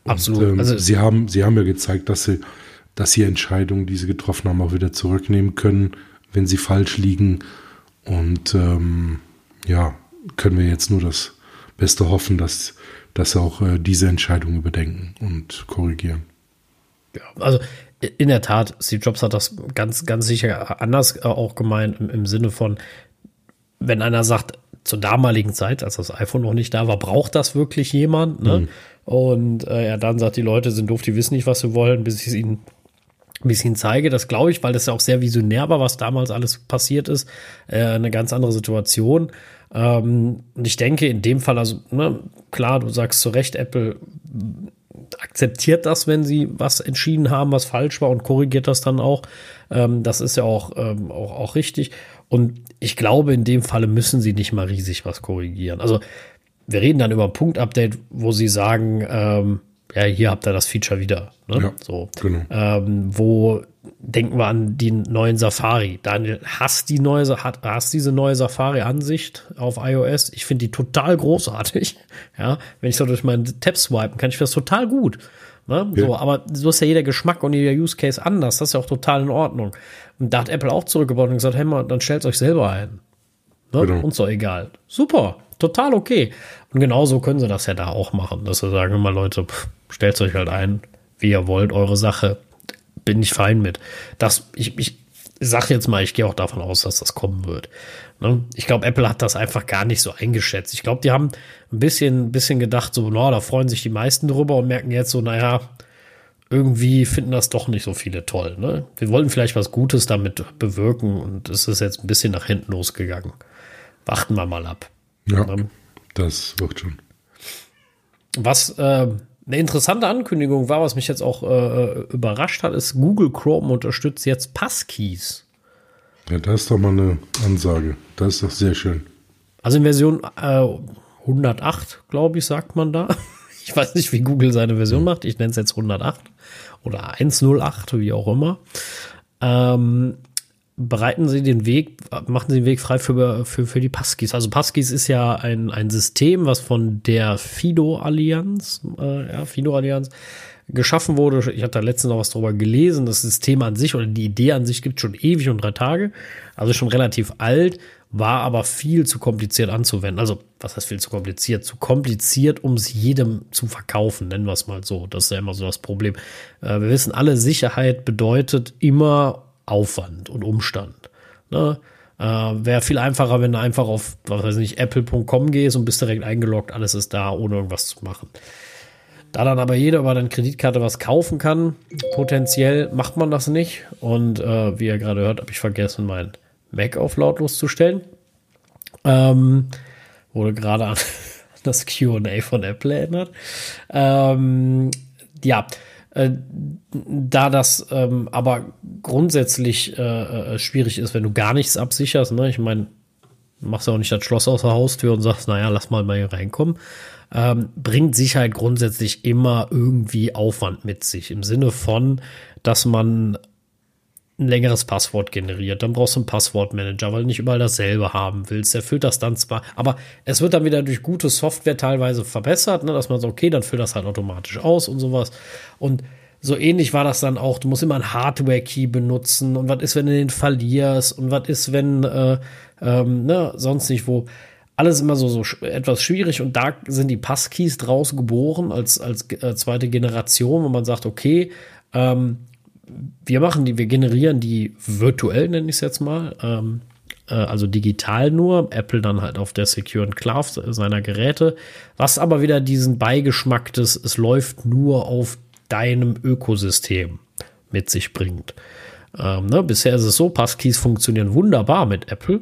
Absolut. Und, ähm, also sie haben, sie haben ja gezeigt, dass sie, dass sie Entscheidungen, die sie getroffen haben, auch wieder zurücknehmen können, wenn sie falsch liegen. Und ähm, ja, können wir jetzt nur das Beste hoffen, dass, dass auch äh, diese Entscheidung überdenken und korrigieren. Ja, also in der Tat, Steve Jobs hat das ganz, ganz sicher anders äh, auch gemeint im, im Sinne von, wenn einer sagt, zur damaligen Zeit, als das iPhone noch nicht da war, braucht das wirklich jemand? Ne? Mhm. Und äh, er dann sagt, die Leute sind doof, die wissen nicht, was sie wollen, bis ich es ihnen ein bisschen zeige. Das glaube ich, weil das ja auch sehr visionär war, was damals alles passiert ist. Äh, eine ganz andere Situation. Ähm, und ich denke, in dem Fall, also ne, klar, du sagst zu Recht, Apple akzeptiert das, wenn sie was entschieden haben, was falsch war und korrigiert das dann auch. Ähm, das ist ja auch, ähm, auch, auch richtig. Und ich glaube, in dem Falle müssen sie nicht mal riesig was korrigieren. Also wir reden dann über ein Punktupdate, wo sie sagen, ähm, ja, hier habt ihr das Feature wieder. Ne? Ja, so. Genau. Ähm, wo denken wir an die neuen Safari. Daniel, hast die neue, hat, hast diese neue Safari-Ansicht auf iOS? Ich finde die total großartig. Ja, wenn ich so durch meinen Tab swipen kann, ich das total gut. Ne? Ja. So, aber so ist ja jeder Geschmack und jeder Use Case anders. Das ist ja auch total in Ordnung. Und da hat Apple auch zurückgebaut und gesagt, hey mal, dann stellt euch selber ein. Ne? Genau. Uns doch egal. Super, total okay. Und genauso können sie das ja da auch machen, dass sie sagen, immer Leute, stellt euch halt ein, wie ihr wollt, eure Sache bin ich fein mit. Das, ich, ich sag jetzt mal, ich gehe auch davon aus, dass das kommen wird. Ne? Ich glaube, Apple hat das einfach gar nicht so eingeschätzt. Ich glaube, die haben ein bisschen, ein bisschen gedacht, so, na, da freuen sich die meisten drüber und merken jetzt so, naja, irgendwie finden das doch nicht so viele toll. Ne? Wir wollten vielleicht was Gutes damit bewirken und es ist jetzt ein bisschen nach hinten losgegangen. Warten wir mal ab. Ja, ne? Das wird schon. Was äh, eine interessante Ankündigung war, was mich jetzt auch äh, überrascht hat, ist, Google Chrome unterstützt jetzt Passkeys. Ja, das ist doch mal eine Ansage. Das ist doch sehr schön. Also in Version äh, 108, glaube ich, sagt man da. Ich weiß nicht, wie Google seine Version macht. Ich nenne es jetzt 108 oder 108, wie auch immer. Ähm, bereiten Sie den Weg, machen Sie den Weg frei für, für, für die Passkeys. Also Passkeys ist ja ein, ein System, was von der Fido-Allianz, äh, ja, Fido-Allianz geschaffen wurde. Ich hatte da letztens noch was drüber gelesen. Das System an sich oder die Idee an sich gibt schon ewig und drei Tage. Also schon relativ alt, war aber viel zu kompliziert anzuwenden. Also, was heißt viel zu kompliziert? Zu kompliziert, um es jedem zu verkaufen, nennen wir es mal so. Das ist ja immer so das Problem. Äh, wir wissen alle, Sicherheit bedeutet immer Aufwand und Umstand. Ne? Äh, Wäre viel einfacher, wenn du einfach auf, was weiß ich, apple.com gehst und bist direkt eingeloggt, alles ist da, ohne irgendwas zu machen. Da dann aber jeder über deine Kreditkarte was kaufen kann, potenziell macht man das nicht. Und äh, wie ihr gerade hört, habe ich vergessen, mein Mac auf lautlos zu stellen. Ähm, wurde gerade an das QA von Apple erinnert. Ähm, ja, äh, da das ähm, aber grundsätzlich äh, äh, schwierig ist, wenn du gar nichts absicherst, ne? ich meine, machst ja auch nicht das Schloss aus der Haustür und sagst, naja, lass mal mal hier reinkommen. Ähm, bringt Sicherheit grundsätzlich immer irgendwie Aufwand mit sich. Im Sinne von, dass man ein längeres Passwort generiert. Dann brauchst du einen Passwortmanager, weil du nicht überall dasselbe haben willst. Der füllt das dann zwar, aber es wird dann wieder durch gute Software teilweise verbessert, ne, dass man so, okay, dann füllt das halt automatisch aus und sowas. Und so ähnlich war das dann auch. Du musst immer einen Hardware-Key benutzen. Und was ist, wenn du den verlierst? Und was ist, wenn äh, ähm, ne, sonst nicht wo? Alles immer so, so etwas schwierig. Und da sind die Passkeys draus geboren als, als äh, zweite Generation, wo man sagt, okay, ähm, wir machen die, wir generieren die virtuell, nenne ich es jetzt mal. Ähm, äh, also digital nur, Apple dann halt auf der Secure Enclave seiner Geräte, was aber wieder diesen Beigeschmack des, es läuft nur auf deinem Ökosystem mit sich bringt. Ähm, ne? Bisher ist es so, Passkeys funktionieren wunderbar mit Apple,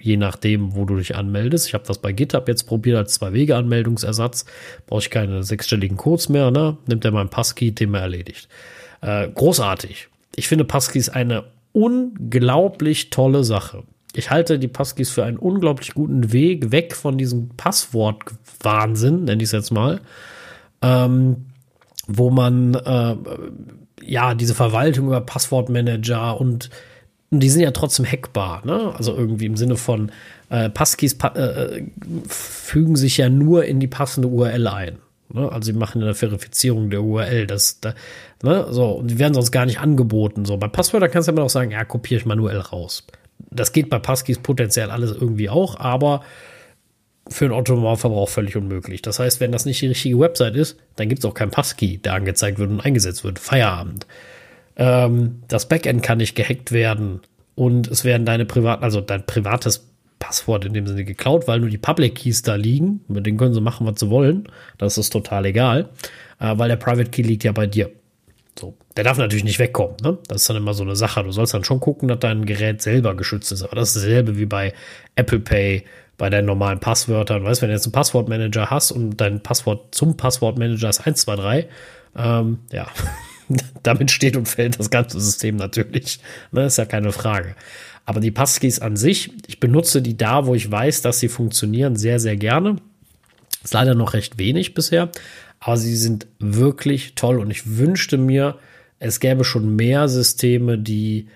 je nachdem, wo du dich anmeldest. Ich habe das bei GitHub jetzt probiert als Zwei-Wege-Anmeldungsersatz. Brauche ich keine sechsstelligen Codes mehr, ne? Nimmt er mein Passkey, Thema erledigt. Äh, großartig. Ich finde Passkeys eine unglaublich tolle Sache. Ich halte die Passkeys für einen unglaublich guten Weg weg von diesem Passwort-Wahnsinn, nenne ich es jetzt mal. Ähm, wo man äh, ja diese Verwaltung über Passwortmanager und, die sind ja trotzdem hackbar, ne? Also irgendwie im Sinne von äh, Passkeys pa äh, fügen sich ja nur in die passende URL ein. Ne? Also sie machen eine Verifizierung der URL. Das, da, ne? so, und die werden sonst gar nicht angeboten. So, bei Passwörtern kannst du immer noch sagen, ja, kopiere ich manuell raus. Das geht bei Passkeys potenziell alles irgendwie auch, aber für einen Autonormalverbrauch völlig unmöglich. Das heißt, wenn das nicht die richtige Website ist, dann gibt es auch keinen Passkey, der angezeigt wird und eingesetzt wird. Feierabend. Ähm, das Backend kann nicht gehackt werden und es werden deine privaten, also dein privates Passwort in dem Sinne geklaut, weil nur die Public Keys da liegen. Mit denen können sie machen, was sie wollen. Das ist total egal, äh, weil der Private Key liegt ja bei dir. So, der darf natürlich nicht wegkommen. Ne? Das ist dann immer so eine Sache. Du sollst dann schon gucken, dass dein Gerät selber geschützt ist. Aber das ist dasselbe wie bei Apple Pay, bei deinen normalen Passwörtern. Weißt, wenn du jetzt einen Passwortmanager hast und dein Passwort zum Passwortmanager ist 123, ähm, ja, damit steht und fällt das ganze System natürlich. Ne, ist ja keine Frage. Aber die Passkeys an sich, ich benutze die da, wo ich weiß, dass sie funktionieren, sehr, sehr gerne. Ist leider noch recht wenig bisher, aber sie sind wirklich toll und ich wünschte mir, es gäbe schon mehr Systeme, die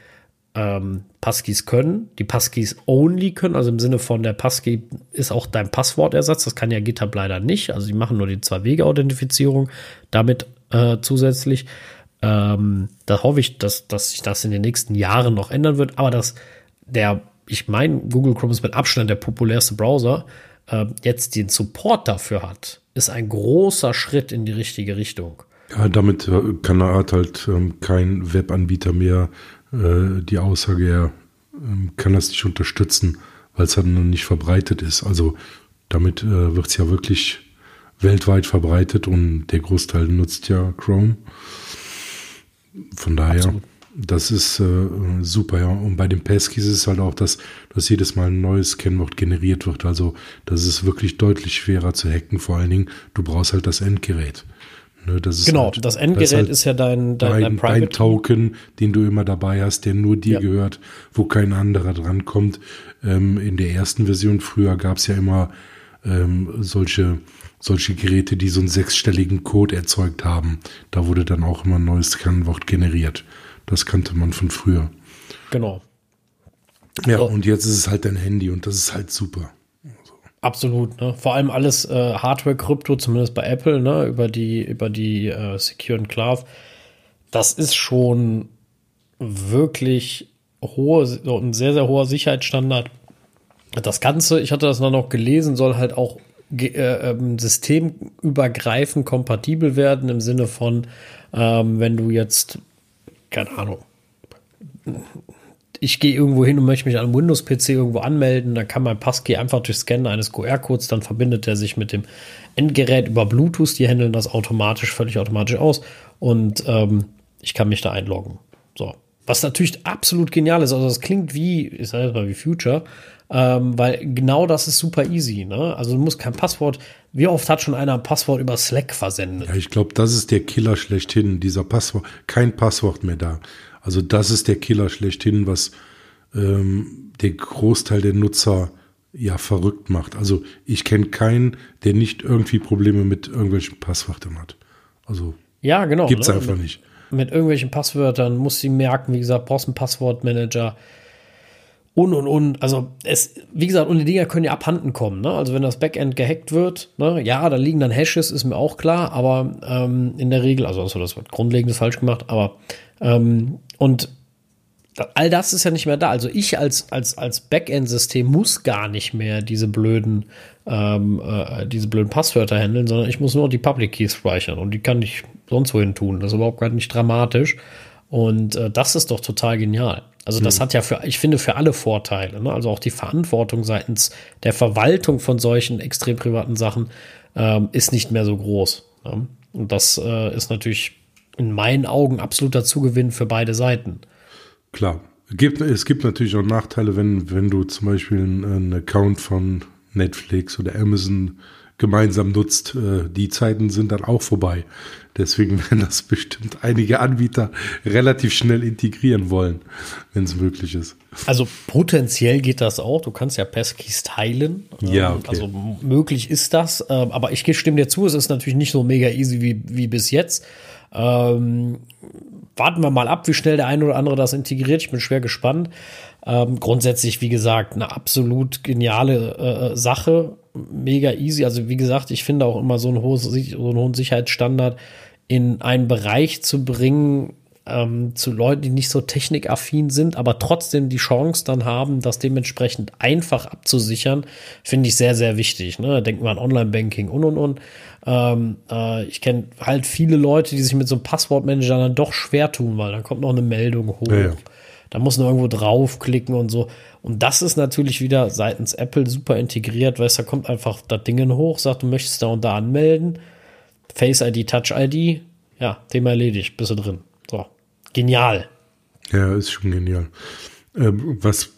ähm, Passkeys können, die Passkeys only können, also im Sinne von der Passkey ist auch dein Passwortersatz, das kann ja GitHub leider nicht, also die machen nur die Zwei-Wege-Authentifizierung damit äh, zusätzlich. Ähm, da hoffe ich, dass, dass sich das in den nächsten Jahren noch ändern wird, aber dass der, ich meine, Google Chrome ist mit Abstand der populärste Browser, äh, jetzt den Support dafür hat, ist ein großer Schritt in die richtige Richtung. Ja, damit äh, kann halt, halt ähm, kein Webanbieter mehr äh, die Aussage, er äh, kann das nicht unterstützen, weil es dann nicht verbreitet ist. Also damit äh, wird es ja wirklich weltweit verbreitet und der Großteil nutzt ja Chrome. Von daher, Absolut. das ist äh, super, ja. Und bei den Passkeys ist es halt auch, dass, dass jedes Mal ein neues Kennwort generiert wird. Also das ist wirklich deutlich schwerer zu hacken. Vor allen Dingen, du brauchst halt das Endgerät. Ne, das genau, halt, das Endgerät das halt ist ja dein, dein, dein, Private. Dein Token, den du immer dabei hast, der nur dir ja. gehört, wo kein anderer drankommt. Ähm, in der ersten Version früher gab es ja immer ähm, solche, solche Geräte, die so einen sechsstelligen Code erzeugt haben. Da wurde dann auch immer ein neues Kennwort generiert. Das kannte man von früher. Genau. Ja, oh. und jetzt ist es halt dein Handy und das ist halt super. Absolut, ne? Vor allem alles äh, Hardware-Krypto, zumindest bei Apple, ne? Über die, über die äh, Secure Enclave. Das ist schon wirklich hohe, so ein sehr, sehr hoher Sicherheitsstandard. Das Ganze, ich hatte das dann noch gelesen, soll halt auch äh, ähm, systemübergreifend kompatibel werden im Sinne von, ähm, wenn du jetzt, keine Ahnung, ich gehe irgendwo hin und möchte mich an einem Windows-PC irgendwo anmelden, dann kann mein Passkey einfach durch Scannen eines QR-Codes, dann verbindet er sich mit dem Endgerät über Bluetooth, die handeln das automatisch, völlig automatisch aus und ähm, ich kann mich da einloggen. So. Was natürlich absolut genial ist, also das klingt wie, ich sage jetzt mal wie Future, ähm, weil genau das ist super easy. Ne? Also du musst kein Passwort. Wie oft hat schon einer ein Passwort über Slack versendet? Ja, ich glaube, das ist der Killer schlechthin. Dieser Passwort, kein Passwort mehr da. Also das ist der Killer schlechthin, was ähm, der Großteil der Nutzer ja verrückt macht. Also ich kenne keinen, der nicht irgendwie Probleme mit irgendwelchen Passwörtern hat. Also ja, genau. Gibt's ne? einfach nicht. Mit irgendwelchen Passwörtern muss sie merken, wie gesagt, brauchst einen Passwortmanager und und und. Also es, wie gesagt, und die Dinger können ja abhanden kommen. Ne? Also wenn das Backend gehackt wird, ne? ja, da liegen dann Hashes, ist mir auch klar, aber ähm, in der Regel, also, also das wird grundlegendes falsch gemacht, aber ähm, und all das ist ja nicht mehr da. Also ich als, als, als Backend-System muss gar nicht mehr diese blöden, ähm, äh, diese blöden Passwörter handeln, sondern ich muss nur die Public Keys speichern und die kann ich sonst wohin tun. Das ist überhaupt gar nicht dramatisch. Und äh, das ist doch total genial. Also das mhm. hat ja für, ich finde, für alle Vorteile. Ne? Also auch die Verantwortung seitens der Verwaltung von solchen extrem privaten Sachen ähm, ist nicht mehr so groß. Ne? Und das äh, ist natürlich in meinen Augen absoluter Zugewinn für beide Seiten. Klar. Gibt, es gibt natürlich auch Nachteile, wenn, wenn du zum Beispiel einen Account von Netflix oder Amazon gemeinsam nutzt. Äh, die Zeiten sind dann auch vorbei. Deswegen werden das bestimmt einige Anbieter relativ schnell integrieren wollen, wenn es möglich ist. Also potenziell geht das auch. Du kannst ja Passkeys teilen. Ja, ähm, okay. Also möglich ist das. Ähm, aber ich stimme dir zu, es ist natürlich nicht so mega easy wie, wie bis jetzt. Ähm, warten wir mal ab, wie schnell der eine oder andere das integriert. Ich bin schwer gespannt. Ähm, grundsätzlich, wie gesagt, eine absolut geniale äh, Sache. Mega easy. Also, wie gesagt, ich finde auch immer so, ein hohes, so einen hohen Sicherheitsstandard in einen Bereich zu bringen, ähm, zu Leuten, die nicht so technikaffin sind, aber trotzdem die Chance dann haben, das dementsprechend einfach abzusichern, finde ich sehr, sehr wichtig. Ne? Denken wir an Online-Banking und und und. Ähm, äh, ich kenne halt viele Leute, die sich mit so einem Passwortmanager dann doch schwer tun, weil dann kommt noch eine Meldung hoch. Ja, ja. Da muss man irgendwo draufklicken und so. Und das ist natürlich wieder seitens Apple super integriert, weil da kommt einfach das Ding hoch, sagt, du möchtest da und da anmelden. Face ID, Touch ID, ja, Thema erledigt, bist du drin. So. Genial. Ja, ist schon genial. Ähm, was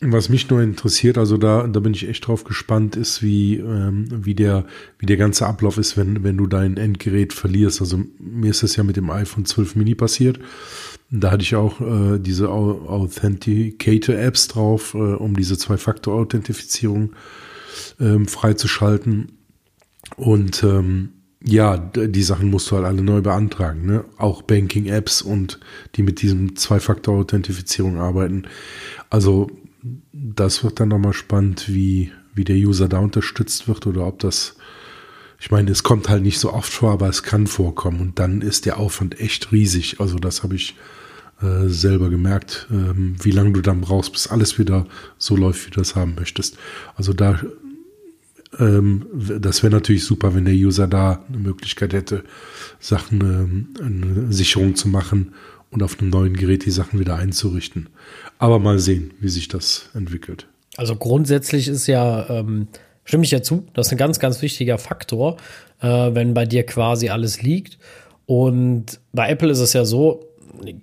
was mich nur interessiert, also da, da bin ich echt drauf gespannt, ist, wie, ähm, wie, der, wie der ganze Ablauf ist, wenn, wenn du dein Endgerät verlierst. Also mir ist das ja mit dem iPhone 12 Mini passiert. Da hatte ich auch äh, diese Authenticator-Apps drauf, äh, um diese Zwei-Faktor-Authentifizierung ähm, freizuschalten. Und ähm, ja, die Sachen musst du halt alle neu beantragen, ne? Auch Banking-Apps und die mit diesem Zwei-Faktor-Authentifizierung arbeiten. Also das wird dann nochmal spannend, wie, wie der User da unterstützt wird oder ob das, ich meine, es kommt halt nicht so oft vor, aber es kann vorkommen und dann ist der Aufwand echt riesig. Also das habe ich äh, selber gemerkt, ähm, wie lange du dann brauchst, bis alles wieder so läuft, wie du das haben möchtest. Also da, ähm, das wäre natürlich super, wenn der User da eine Möglichkeit hätte, Sachen, ähm, eine Sicherung zu machen und auf einem neuen Gerät die Sachen wieder einzurichten. Aber mal sehen, wie sich das entwickelt. Also grundsätzlich ist ja, ähm, stimme ich ja zu, das ist ein ganz, ganz wichtiger Faktor, äh, wenn bei dir quasi alles liegt. Und bei Apple ist es ja so,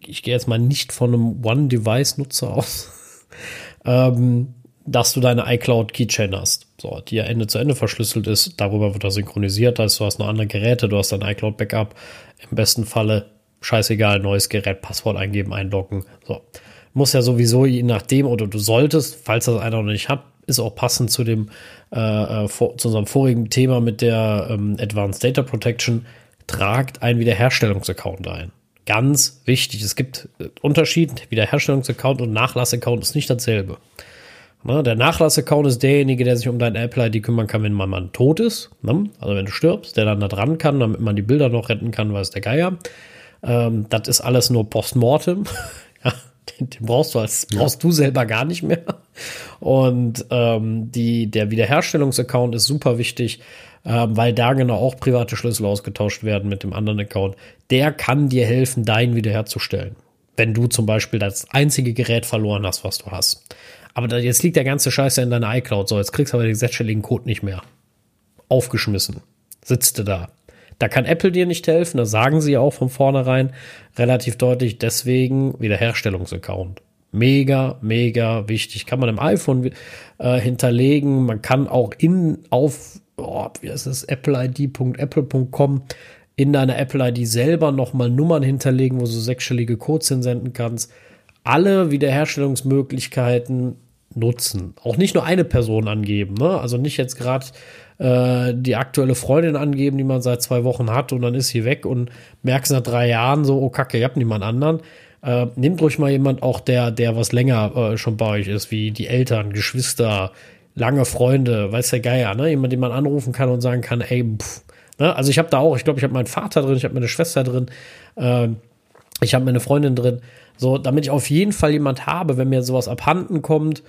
ich gehe jetzt mal nicht von einem One-Device-Nutzer aus, ähm, dass du deine iCloud Keychain hast, so, die ja Ende zu Ende verschlüsselt ist. Darüber wird das synchronisiert, heißt, du hast noch andere Geräte, du hast dein iCloud Backup. Im besten Falle scheißegal, neues Gerät, Passwort eingeben, einloggen. So. Muss ja sowieso je nachdem, oder du solltest, falls das einer noch nicht hat, ist auch passend zu dem, äh, äh vor, zu unserem vorigen Thema mit der ähm, Advanced Data Protection, tragt einen Wiederherstellungsaccount ein. Ganz wichtig. Es gibt äh, Unterschied. Wiederherstellungsaccount und Nachlassaccount ist nicht dasselbe. Na, der Nachlassaccount ist derjenige, der sich um dein Apple-ID kümmern kann, wenn man mal tot ist. Ne? Also wenn du stirbst, der dann da dran kann, damit man die Bilder noch retten kann, weiß der Geier. Ähm, das ist alles nur Postmortem. ja, den, den, brauchst du als brauchst du selber gar nicht mehr. Und ähm, die, der Wiederherstellungsaccount ist super wichtig, ähm, weil da genau auch private Schlüssel ausgetauscht werden mit dem anderen Account. Der kann dir helfen, deinen wiederherzustellen. Wenn du zum Beispiel das einzige Gerät verloren hast, was du hast. Aber da, jetzt liegt der ganze Scheiß ja in deiner iCloud. So, jetzt kriegst du aber den sechsstelligen Code nicht mehr. Aufgeschmissen. Sitzt du da. Da kann Apple dir nicht helfen, das sagen sie auch von vornherein relativ deutlich. Deswegen Wiederherstellungsaccount. Mega, mega wichtig. Kann man im iPhone äh, hinterlegen. Man kann auch in auf, oh, wie heißt das, appleid.apple.com in deiner Apple ID selber nochmal Nummern hinterlegen, wo du sechsstellige Codes hinsenden kannst. Alle Wiederherstellungsmöglichkeiten nutzen. Auch nicht nur eine Person angeben, ne? Also nicht jetzt gerade äh, die aktuelle Freundin angeben, die man seit zwei Wochen hat und dann ist sie weg und merkst nach drei Jahren so, oh Kacke, ihr habt niemand anderen. Äh, nehmt ruhig mal jemand auch, der, der was länger äh, schon bei euch ist, wie die Eltern, Geschwister, lange Freunde, weiß der Geier, ne? Jemand, den man anrufen kann und sagen kann, ey, pff, ne? Also ich habe da auch, ich glaube, ich habe meinen Vater drin, ich habe meine Schwester drin, äh, ich habe meine Freundin drin, so, damit ich auf jeden Fall jemand habe, wenn mir sowas abhanden kommt,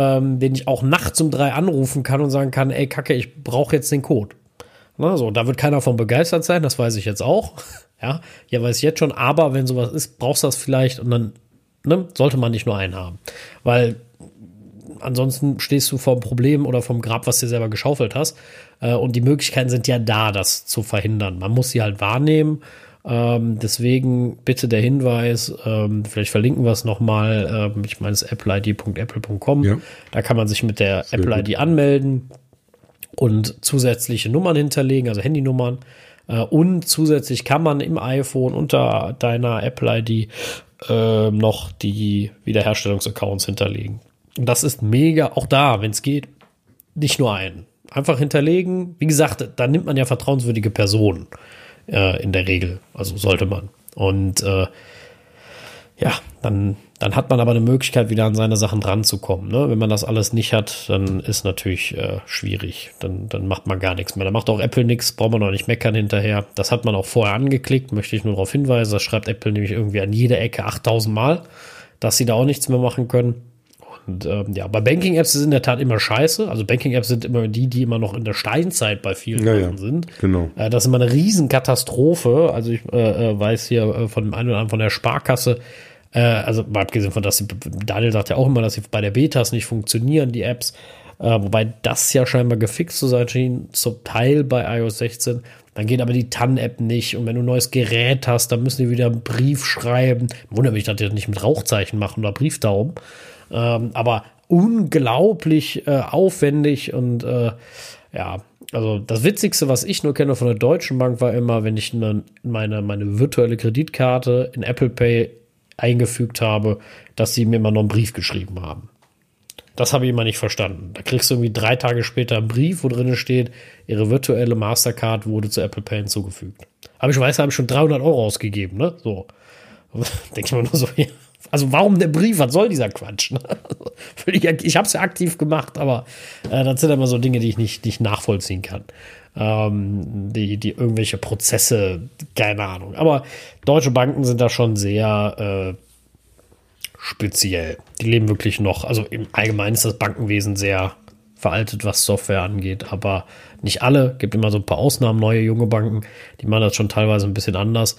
ähm, den ich auch nachts um drei anrufen kann und sagen kann, ey, Kacke, ich brauche jetzt den Code. Na, so, da wird keiner von begeistert sein, das weiß ich jetzt auch. Ja, ja, weiß ich jetzt schon, aber wenn sowas ist, brauchst du das vielleicht und dann ne, sollte man nicht nur einen haben. Weil ansonsten stehst du vor einem Problem oder vom Grab, was du selber geschaufelt hast. Äh, und die Möglichkeiten sind ja da, das zu verhindern. Man muss sie halt wahrnehmen ähm, deswegen bitte der Hinweis, ähm, vielleicht verlinken wir es nochmal. Ähm, ich meine, es ist appleid.apple.com. Ja. Da kann man sich mit der Sehr Apple ID anmelden und zusätzliche Nummern hinterlegen, also Handynummern. Äh, und zusätzlich kann man im iPhone unter deiner Apple ID äh, noch die Wiederherstellungsaccounts hinterlegen. Und das ist mega, auch da, wenn es geht, nicht nur einen. Einfach hinterlegen. Wie gesagt, da nimmt man ja vertrauenswürdige Personen äh, in der Regel. Also sollte man. Und äh, ja, dann, dann hat man aber eine Möglichkeit, wieder an seine Sachen dranzukommen. Ne? Wenn man das alles nicht hat, dann ist natürlich äh, schwierig. Dann, dann macht man gar nichts mehr. Da macht auch Apple nichts, braucht man auch nicht meckern hinterher. Das hat man auch vorher angeklickt, möchte ich nur darauf hinweisen. Das schreibt Apple nämlich irgendwie an jeder Ecke 8000 Mal, dass sie da auch nichts mehr machen können. Und ähm, ja, bei Banking-Apps ist in der Tat immer scheiße. Also Banking-Apps sind immer die, die immer noch in der Steinzeit bei vielen ja, ja. sind. Genau. Äh, das ist immer eine Riesenkatastrophe. Also ich äh, äh weiß hier äh, von dem einen oder anderen von der Sparkasse, äh, also mal abgesehen von, dass sie, Daniel sagt ja auch immer, dass sie bei der Betas nicht funktionieren, die Apps. Äh, wobei das ja scheinbar gefixt zu sein schien, zum Teil bei iOS 16. Dann geht aber die TAN-App nicht. Und wenn du ein neues Gerät hast, dann müssen die wieder einen Brief schreiben. Wundert mich, dass die das nicht mit Rauchzeichen machen oder Brieftauben. Ähm, aber unglaublich äh, aufwendig und äh, ja, also das Witzigste, was ich nur kenne von der Deutschen Bank, war immer, wenn ich eine, meine, meine virtuelle Kreditkarte in Apple Pay eingefügt habe, dass sie mir immer noch einen Brief geschrieben haben. Das habe ich immer nicht verstanden. Da kriegst du irgendwie drei Tage später einen Brief, wo drin steht, ihre virtuelle Mastercard wurde zu Apple Pay hinzugefügt. Aber ich weiß, da habe ich schon 300 Euro ausgegeben, ne? So. Denke ich mir nur so, ja, also warum der Brief? Was soll dieser Quatsch? Ne? ich habe es ja aktiv gemacht, aber äh, das sind immer so Dinge, die ich nicht, nicht nachvollziehen kann. Ähm, die, die irgendwelche Prozesse, keine Ahnung. Aber deutsche Banken sind da schon sehr äh, speziell. Die leben wirklich noch, also im Allgemeinen ist das Bankenwesen sehr veraltet, was Software angeht, aber nicht alle. Gibt immer so ein paar Ausnahmen, neue junge Banken, die machen das schon teilweise ein bisschen anders.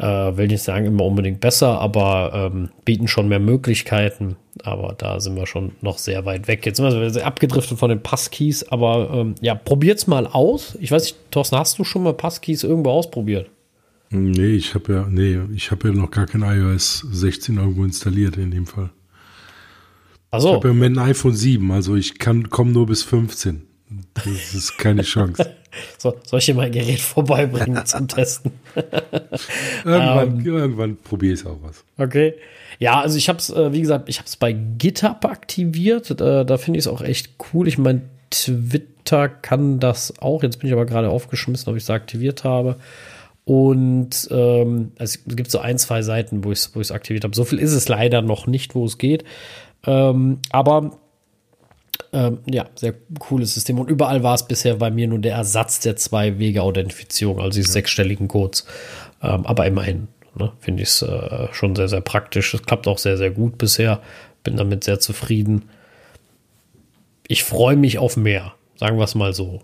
Äh, will nicht sagen immer unbedingt besser, aber ähm, bieten schon mehr Möglichkeiten. Aber da sind wir schon noch sehr weit weg. Jetzt sind wir sehr abgedriftet von den Passkeys, aber ähm, ja, probiert's mal aus. Ich weiß nicht, Thorsten, hast du schon mal Passkeys irgendwo ausprobiert? Nee, ich habe ja, nee, ich habe ja noch gar kein iOS 16 irgendwo installiert in dem Fall. Also. Ich habe ja im Moment ein iPhone 7, also ich kann komme nur bis 15. Das ist keine Chance. so, soll ich dir mein Gerät vorbeibringen zum Testen? irgendwann ähm, irgendwann probiere ich auch was. Okay. Ja, also ich habe es, äh, wie gesagt, ich habe es bei GitHub aktiviert. Äh, da finde ich es auch echt cool. Ich meine, Twitter kann das auch. Jetzt bin ich aber gerade aufgeschmissen, ob ich es aktiviert habe. Und ähm, es gibt so ein, zwei Seiten, wo ich es aktiviert habe. So viel ist es leider noch nicht, wo es geht. Ähm, aber ähm, ja, sehr cooles System. Und überall war es bisher bei mir nur der Ersatz der Zwei-Wege-Authentifizierung, also die ja. sechsstelligen Codes. Ähm, aber immerhin ne, finde ich es äh, schon sehr, sehr praktisch. Es klappt auch sehr, sehr gut bisher. Bin damit sehr zufrieden. Ich freue mich auf mehr, sagen wir es mal so.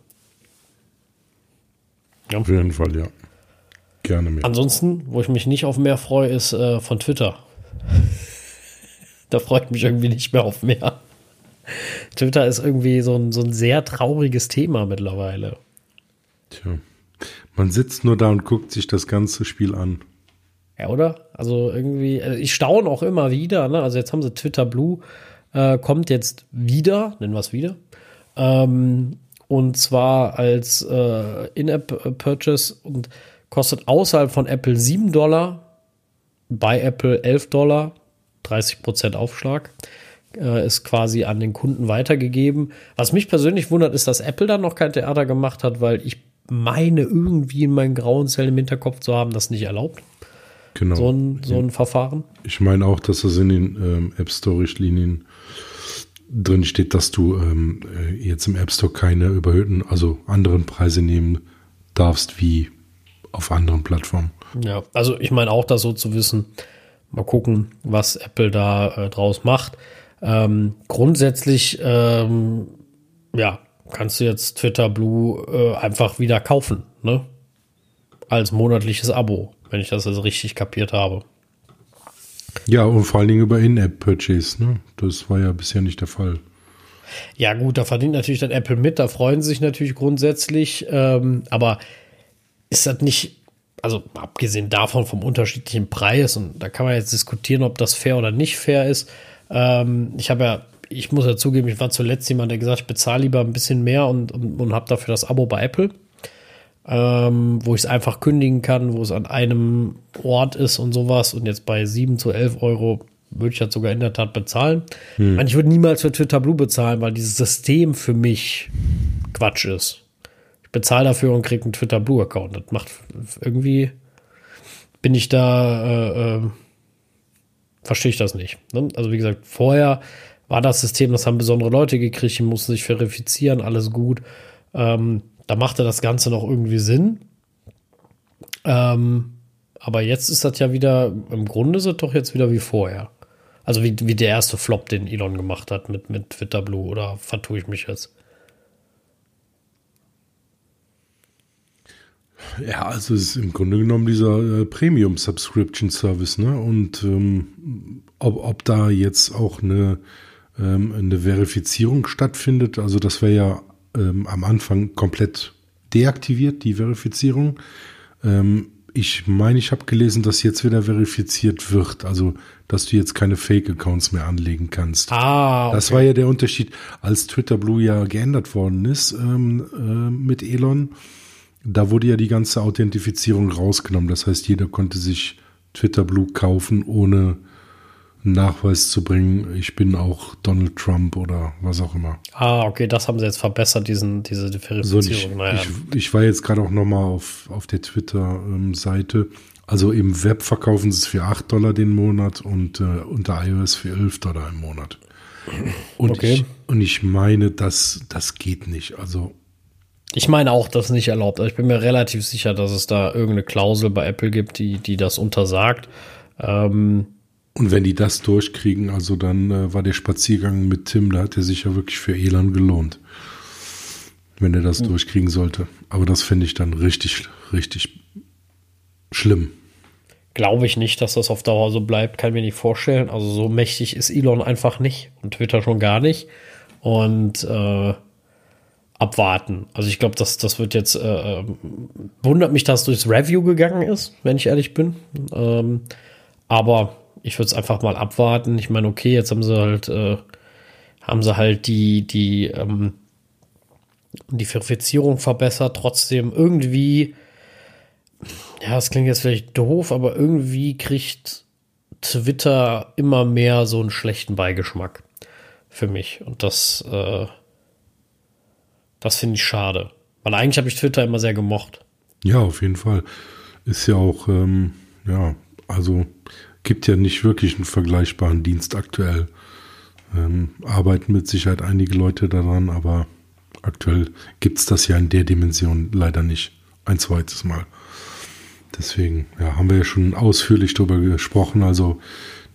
Ja. Auf jeden Fall, ja. Gerne mehr. Ansonsten, wo ich mich nicht auf mehr freue, ist äh, von Twitter. da freut mich irgendwie nicht mehr auf mehr. Twitter ist irgendwie so ein, so ein sehr trauriges Thema mittlerweile. Tja. Man sitzt nur da und guckt sich das ganze Spiel an. Ja, oder? Also irgendwie, äh, ich staune auch immer wieder, ne? Also jetzt haben sie Twitter Blue, äh, kommt jetzt wieder, nennen wir es wieder. Ähm, und zwar als äh, In-App-Purchase und kostet außerhalb von Apple 7 Dollar, bei Apple 11 Dollar, 30% Aufschlag äh, ist quasi an den Kunden weitergegeben. Was mich persönlich wundert, ist, dass Apple dann noch kein Theater gemacht hat, weil ich meine irgendwie in meinen grauen Zellen im Hinterkopf zu haben, das nicht erlaubt. Genau. So ein, so ein Verfahren. Ich meine auch, dass das in den ähm, App Store-Richtlinien drin steht, dass du ähm, äh, jetzt im App Store keine überhöhten, also anderen Preise nehmen darfst wie auf anderen Plattformen. Ja, also ich meine auch, das so zu wissen. Mal gucken, was Apple da äh, draus macht. Ähm, grundsätzlich, ähm, ja, kannst du jetzt Twitter Blue äh, einfach wieder kaufen, ne? Als monatliches Abo, wenn ich das also richtig kapiert habe. Ja, und vor allen Dingen über In-App-Purchase, ne? Das war ja bisher nicht der Fall. Ja, gut, da verdient natürlich dann Apple mit, da freuen sie sich natürlich grundsätzlich, ähm, aber ist das nicht, also abgesehen davon vom unterschiedlichen Preis, und da kann man jetzt diskutieren, ob das fair oder nicht fair ist. Ähm, ich habe ja, ich muss ja zugeben, ich war zuletzt jemand, der gesagt, ich bezahle lieber ein bisschen mehr und, und, und habe dafür das Abo bei Apple. Ähm, wo ich es einfach kündigen kann, wo es an einem Ort ist und sowas. Und jetzt bei 7 zu 11 Euro würde ich das sogar in der Tat bezahlen. Hm. Ich würde niemals für Twitter Blue bezahlen, weil dieses System für mich Quatsch ist. Ich bezahle dafür und kriege einen Twitter Blue Account. Das macht irgendwie bin ich da äh, äh, verstehe ich das nicht. Ne? Also wie gesagt, vorher war das System, das haben besondere Leute gekriegt, die mussten sich verifizieren, alles gut. Ähm, da machte das Ganze noch irgendwie Sinn. Ähm, aber jetzt ist das ja wieder, im Grunde ist es doch jetzt wieder wie vorher. Also wie, wie der erste Flop, den Elon gemacht hat mit, mit Twitter Blue, oder vertue ich mich jetzt? Ja, also es ist im Grunde genommen dieser äh, Premium Subscription Service, ne? Und ähm, ob, ob da jetzt auch eine, ähm, eine Verifizierung stattfindet, also das wäre ja ähm, am Anfang komplett deaktiviert, die Verifizierung. Ähm, ich meine, ich habe gelesen, dass jetzt wieder verifiziert wird, also dass du jetzt keine Fake-Accounts mehr anlegen kannst. Ah, okay. Das war ja der Unterschied, als Twitter Blue ja geändert worden ist ähm, äh, mit Elon. Da wurde ja die ganze Authentifizierung rausgenommen. Das heißt, jeder konnte sich Twitter Blue kaufen, ohne Nachweis zu bringen, ich bin auch Donald Trump oder was auch immer. Ah, okay, das haben sie jetzt verbessert, diesen, diese Verifizierung. So, ich, naja. ich, ich, war jetzt gerade auch nochmal auf, auf der Twitter-Seite. Also im Web verkaufen sie es für 8 Dollar den Monat und äh, unter iOS für 11 Dollar im Monat. Und, okay. ich, und ich meine, das, das geht nicht. Also ich meine auch, das ist nicht erlaubt. Also ich bin mir relativ sicher, dass es da irgendeine Klausel bei Apple gibt, die, die das untersagt. Ähm, und wenn die das durchkriegen, also dann äh, war der Spaziergang mit Tim, da hat er sich ja wirklich für Elan gelohnt. Wenn er das mhm. durchkriegen sollte. Aber das finde ich dann richtig, richtig schlimm. Glaube ich nicht, dass das auf Dauer so bleibt, kann mir nicht vorstellen. Also so mächtig ist Elon einfach nicht und Twitter schon gar nicht. Und äh, abwarten. Also ich glaube, das, das wird jetzt, äh, ähm, wundert mich, dass es durchs Review gegangen ist, wenn ich ehrlich bin. Ähm, aber ich würde es einfach mal abwarten. Ich meine, okay, jetzt haben sie halt, äh, haben sie halt die, die, ähm, die Verifizierung verbessert. Trotzdem irgendwie, ja, das klingt jetzt vielleicht doof, aber irgendwie kriegt Twitter immer mehr so einen schlechten Beigeschmack für mich. Und das, äh, das finde ich schade. Weil eigentlich habe ich Twitter immer sehr gemocht. Ja, auf jeden Fall. Ist ja auch, ähm, ja, also gibt ja nicht wirklich einen vergleichbaren Dienst aktuell. Ähm, arbeiten mit Sicherheit einige Leute daran, aber aktuell gibt es das ja in der Dimension leider nicht. Ein zweites Mal. Deswegen ja, haben wir ja schon ausführlich darüber gesprochen. Also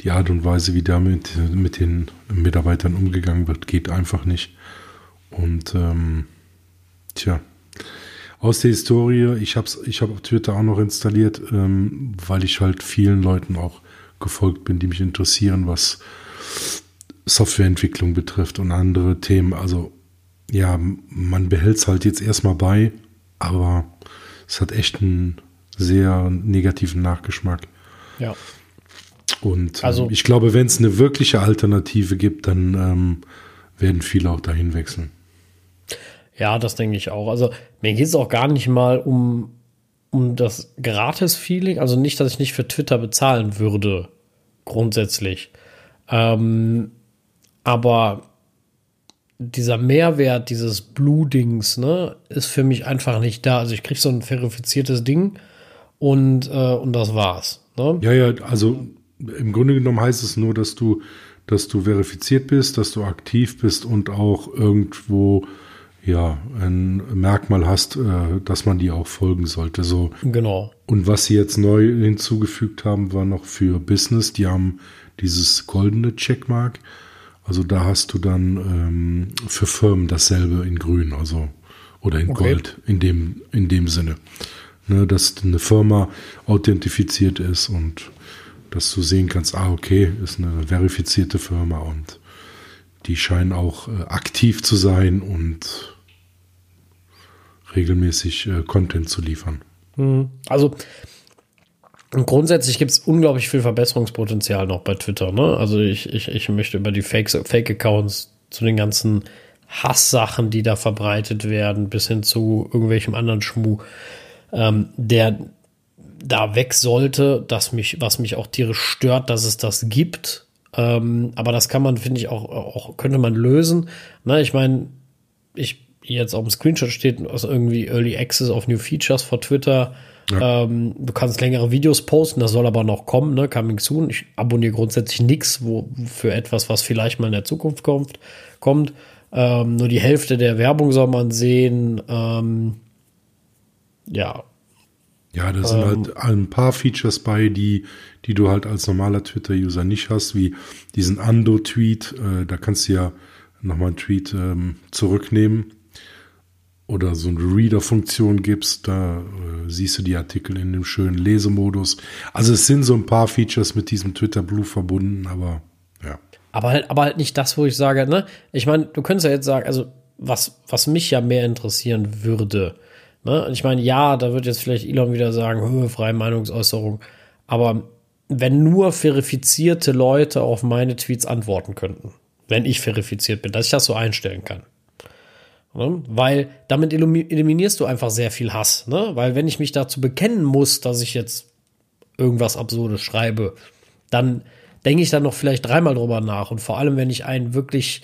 die Art und Weise, wie damit mit den Mitarbeitern umgegangen wird, geht einfach nicht. Und ähm, tja, aus der Historie, ich habe ich hab Twitter auch noch installiert, ähm, weil ich halt vielen Leuten auch gefolgt bin, die mich interessieren, was Softwareentwicklung betrifft und andere Themen. Also ja, man behält es halt jetzt erstmal bei, aber es hat echt einen sehr negativen Nachgeschmack. Ja. Und ähm, also, ich glaube, wenn es eine wirkliche Alternative gibt, dann ähm, werden viele auch dahin wechseln. Ja, das denke ich auch. Also mir geht es auch gar nicht mal um um das Gratis-Feeling, also nicht, dass ich nicht für Twitter bezahlen würde, grundsätzlich. Ähm, aber dieser Mehrwert dieses Blue-Dings, ne, ist für mich einfach nicht da. Also ich kriege so ein verifiziertes Ding und, äh, und das war's. Ne? Ja, ja, also im Grunde genommen heißt es nur, dass du, dass du verifiziert bist, dass du aktiv bist und auch irgendwo ja ein Merkmal hast, äh, dass man dir auch folgen sollte. So. Genau. Und was sie jetzt neu hinzugefügt haben, war noch für Business. Die haben dieses goldene Checkmark. Also da hast du dann ähm, für Firmen dasselbe in Grün, also oder in okay. Gold in dem in dem Sinne, ne, dass eine Firma authentifiziert ist und dass du sehen kannst, ah okay, ist eine verifizierte Firma und die scheinen auch äh, aktiv zu sein und regelmäßig äh, Content zu liefern. Mhm. Also grundsätzlich gibt es unglaublich viel Verbesserungspotenzial noch bei Twitter. Ne? Also ich, ich, ich möchte über die Fake-Accounts Fake zu den ganzen Hasssachen, die da verbreitet werden, bis hin zu irgendwelchem anderen Schmuh, ähm, der da weg sollte, dass mich, was mich auch tierisch stört, dass es das gibt. Ähm, aber das kann man, finde ich, auch, auch, könnte man lösen. Ne, ich meine, ich jetzt auf dem Screenshot steht, aus irgendwie Early Access auf New Features vor Twitter. Ja. Ähm, du kannst längere Videos posten, das soll aber noch kommen, ne? Coming soon. Ich abonniere grundsätzlich nichts, wo für etwas, was vielleicht mal in der Zukunft kommt, kommt. Ähm, nur die Hälfte der Werbung soll man sehen. Ähm, ja, ja, da sind ähm, halt ein paar Features bei, die, die du halt als normaler Twitter-User nicht hast, wie diesen Ando-Tweet. Äh, da kannst du ja nochmal einen Tweet ähm, zurücknehmen oder so eine Reader-Funktion gibst. Da äh, siehst du die Artikel in dem schönen Lesemodus. Also es sind so ein paar Features mit diesem Twitter Blue verbunden, aber ja. Aber halt, aber halt nicht das, wo ich sage, ne? Ich meine, du könntest ja jetzt sagen, also was, was mich ja mehr interessieren würde, Ne? Ich meine, ja, da wird jetzt vielleicht Elon wieder sagen, freie Meinungsäußerung. Aber wenn nur verifizierte Leute auf meine Tweets antworten könnten, wenn ich verifiziert bin, dass ich das so einstellen kann. Ne? Weil damit eliminierst du einfach sehr viel Hass. Ne? Weil wenn ich mich dazu bekennen muss, dass ich jetzt irgendwas Absurdes schreibe, dann denke ich dann noch vielleicht dreimal drüber nach. Und vor allem, wenn ich einen wirklich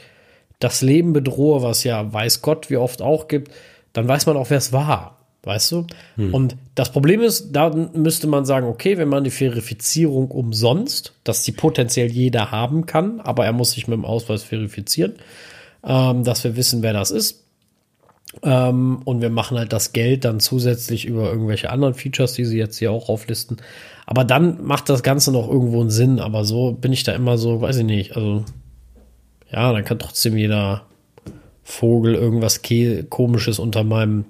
das Leben bedrohe, was ja weiß Gott wie oft auch gibt, dann weiß man auch, wer es war. Weißt du? Hm. Und das Problem ist, da müsste man sagen, okay, wenn man die Verifizierung umsonst, dass die potenziell jeder haben kann, aber er muss sich mit dem Ausweis verifizieren, ähm, dass wir wissen, wer das ist. Ähm, und wir machen halt das Geld dann zusätzlich über irgendwelche anderen Features, die sie jetzt hier auch auflisten. Aber dann macht das Ganze noch irgendwo einen Sinn. Aber so bin ich da immer so, weiß ich nicht. Also, ja, dann kann trotzdem jeder Vogel irgendwas Komisches unter meinem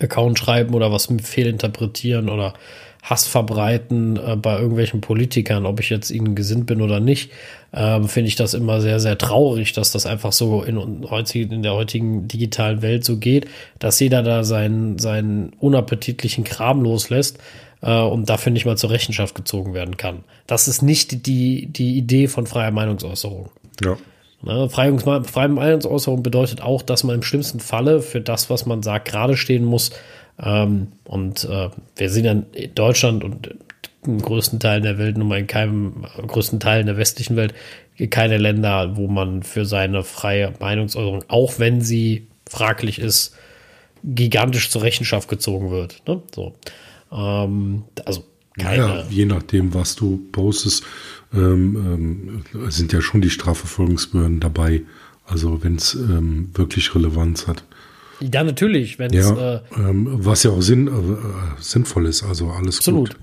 Account schreiben oder was fehlinterpretieren oder Hass verbreiten äh, bei irgendwelchen Politikern, ob ich jetzt ihnen gesinnt bin oder nicht, ähm, finde ich das immer sehr, sehr traurig, dass das einfach so in, in der heutigen digitalen Welt so geht, dass jeder da seinen, seinen unappetitlichen Kram loslässt äh, und dafür nicht mal zur Rechenschaft gezogen werden kann. Das ist nicht die, die Idee von freier Meinungsäußerung. Ja. Ne, freie Meinungsäußerung bedeutet auch, dass man im schlimmsten Falle für das, was man sagt, gerade stehen muss. Ähm, und äh, wir sind ja in Deutschland und im größten Teil der Welt, nun mal in keinem größten Teil der westlichen Welt, keine Länder, wo man für seine freie Meinungsäußerung, auch wenn sie fraglich ist, gigantisch zur Rechenschaft gezogen wird. Ne? So. Ähm, also keine. Ja, je nachdem, was du postest ähm, ähm, sind ja schon die Strafverfolgungsbehörden dabei. Also wenn es ähm, wirklich Relevanz hat. Ja, natürlich. Wenn's, ja, äh, ähm, was ja auch Sinn, äh, sinnvoll ist. Also alles absolut. gut.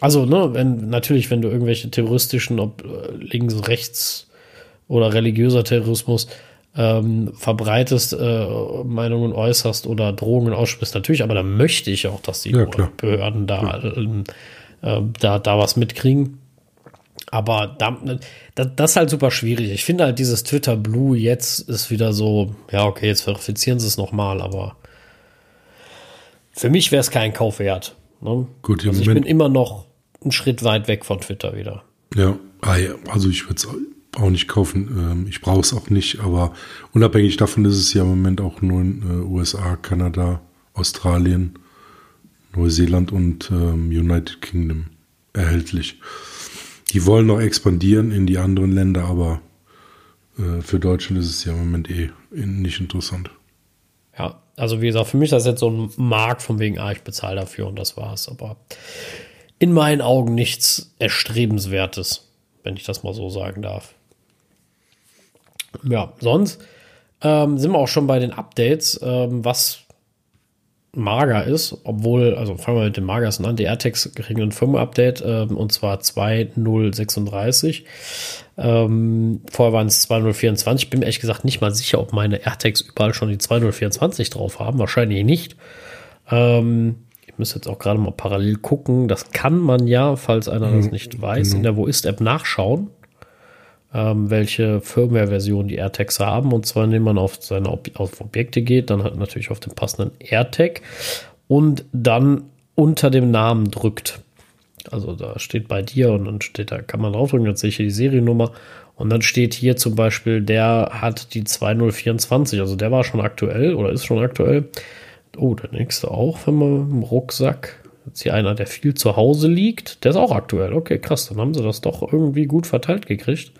Also, ne, wenn, natürlich, wenn du irgendwelche terroristischen, ob äh, links, rechts oder religiöser Terrorismus ähm, verbreitest, äh, Meinungen äußerst oder Drohungen aussprichst, natürlich, aber da möchte ich auch, dass die ja, Behörden da, äh, da, da was mitkriegen. Aber da, das ist halt super schwierig. Ich finde halt dieses Twitter Blue jetzt ist wieder so, ja, okay, jetzt verifizieren sie es nochmal, aber für mich wäre es kein Kauf wert. Ne? Gut, also ich bin immer noch einen Schritt weit weg von Twitter wieder. Ja, ah also ich würde es auch nicht kaufen. Ähm, ich brauche es auch nicht, aber unabhängig davon ist es ja im Moment auch nur in äh, USA, Kanada, Australien, Neuseeland und ähm, United Kingdom erhältlich. Die wollen noch expandieren in die anderen Länder, aber äh, für Deutschland ist es ja im Moment eh nicht interessant. Ja, also wie gesagt, für mich ist das jetzt so ein Markt von wegen, ah, ich bezahle dafür und das war's. Aber in meinen Augen nichts Erstrebenswertes, wenn ich das mal so sagen darf. Ja, sonst ähm, sind wir auch schon bei den Updates, ähm, was mager ist, obwohl, also fangen wir mit dem magersten an, die AirTags kriegen ein Firmware-Update ähm, und zwar 2.036. Ähm, vorher waren es 2.024. Ich bin mir ehrlich gesagt nicht mal sicher, ob meine AirTags überall schon die 2.024 drauf haben. Wahrscheinlich nicht. Ähm, ich muss jetzt auch gerade mal parallel gucken. Das kann man ja, falls einer das mhm. nicht weiß, mhm. in der Wo ist-App nachschauen ähm, welche Firmware-Version die AirTags haben. Und zwar, indem man auf seine Ob auf Objekte geht, dann halt natürlich auf den passenden AirTag und dann unter dem Namen drückt. Also da steht bei dir und dann steht da, kann man draufdrücken, dann sehe ich hier die Seriennummer. Und dann steht hier zum Beispiel, der hat die 2024, also der war schon aktuell oder ist schon aktuell. Oh, der nächste auch, wenn man im Rucksack. Jetzt hier einer, der viel zu Hause liegt. Der ist auch aktuell. Okay, krass, dann haben sie das doch irgendwie gut verteilt gekriegt.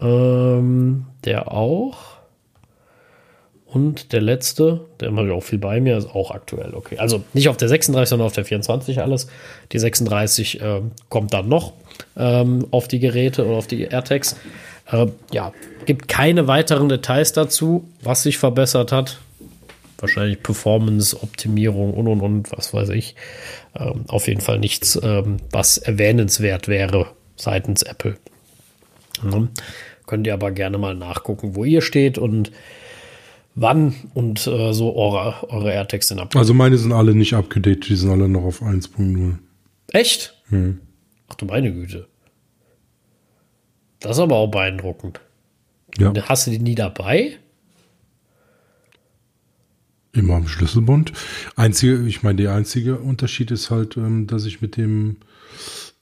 Ähm, der auch. Und der letzte, der ich auch viel bei mir, ist auch aktuell. Okay, also nicht auf der 36, sondern auf der 24 alles. Die 36 äh, kommt dann noch ähm, auf die Geräte oder auf die AirTags. Äh, ja, gibt keine weiteren Details dazu, was sich verbessert hat. Wahrscheinlich Performance, Optimierung und und und, was weiß ich. Ähm, auf jeden Fall nichts, ähm, was erwähnenswert wäre seitens Apple. Ne? Könnt ihr aber gerne mal nachgucken, wo ihr steht und wann und äh, so eure, eure AirTags sind abgedatet. Also meine sind alle nicht abgedatet, die sind alle noch auf 1.0. Echt? Hm. Ach du meine Güte. Das ist aber auch beeindruckend. Ja. Hast du die nie dabei? Immer am Schlüsselbund. Einzige, ich meine, der einzige Unterschied ist halt, ähm, dass ich mit dem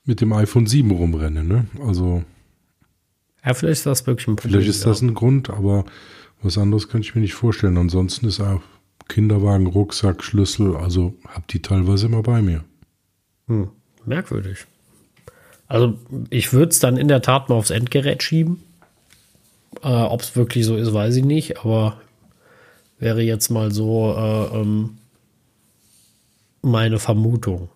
mit dem iPhone 7 rumrenne, ne? Also ja, vielleicht ist das wirklich ein Problem. Vielleicht ist das ein Grund, aber was anderes kann ich mir nicht vorstellen. Ansonsten ist auch Kinderwagen, Rucksack, Schlüssel, also hab die teilweise immer bei mir. Hm, merkwürdig. Also ich würde es dann in der Tat mal aufs Endgerät schieben. Äh, Ob es wirklich so ist, weiß ich nicht, aber wäre jetzt mal so äh, ähm, meine Vermutung.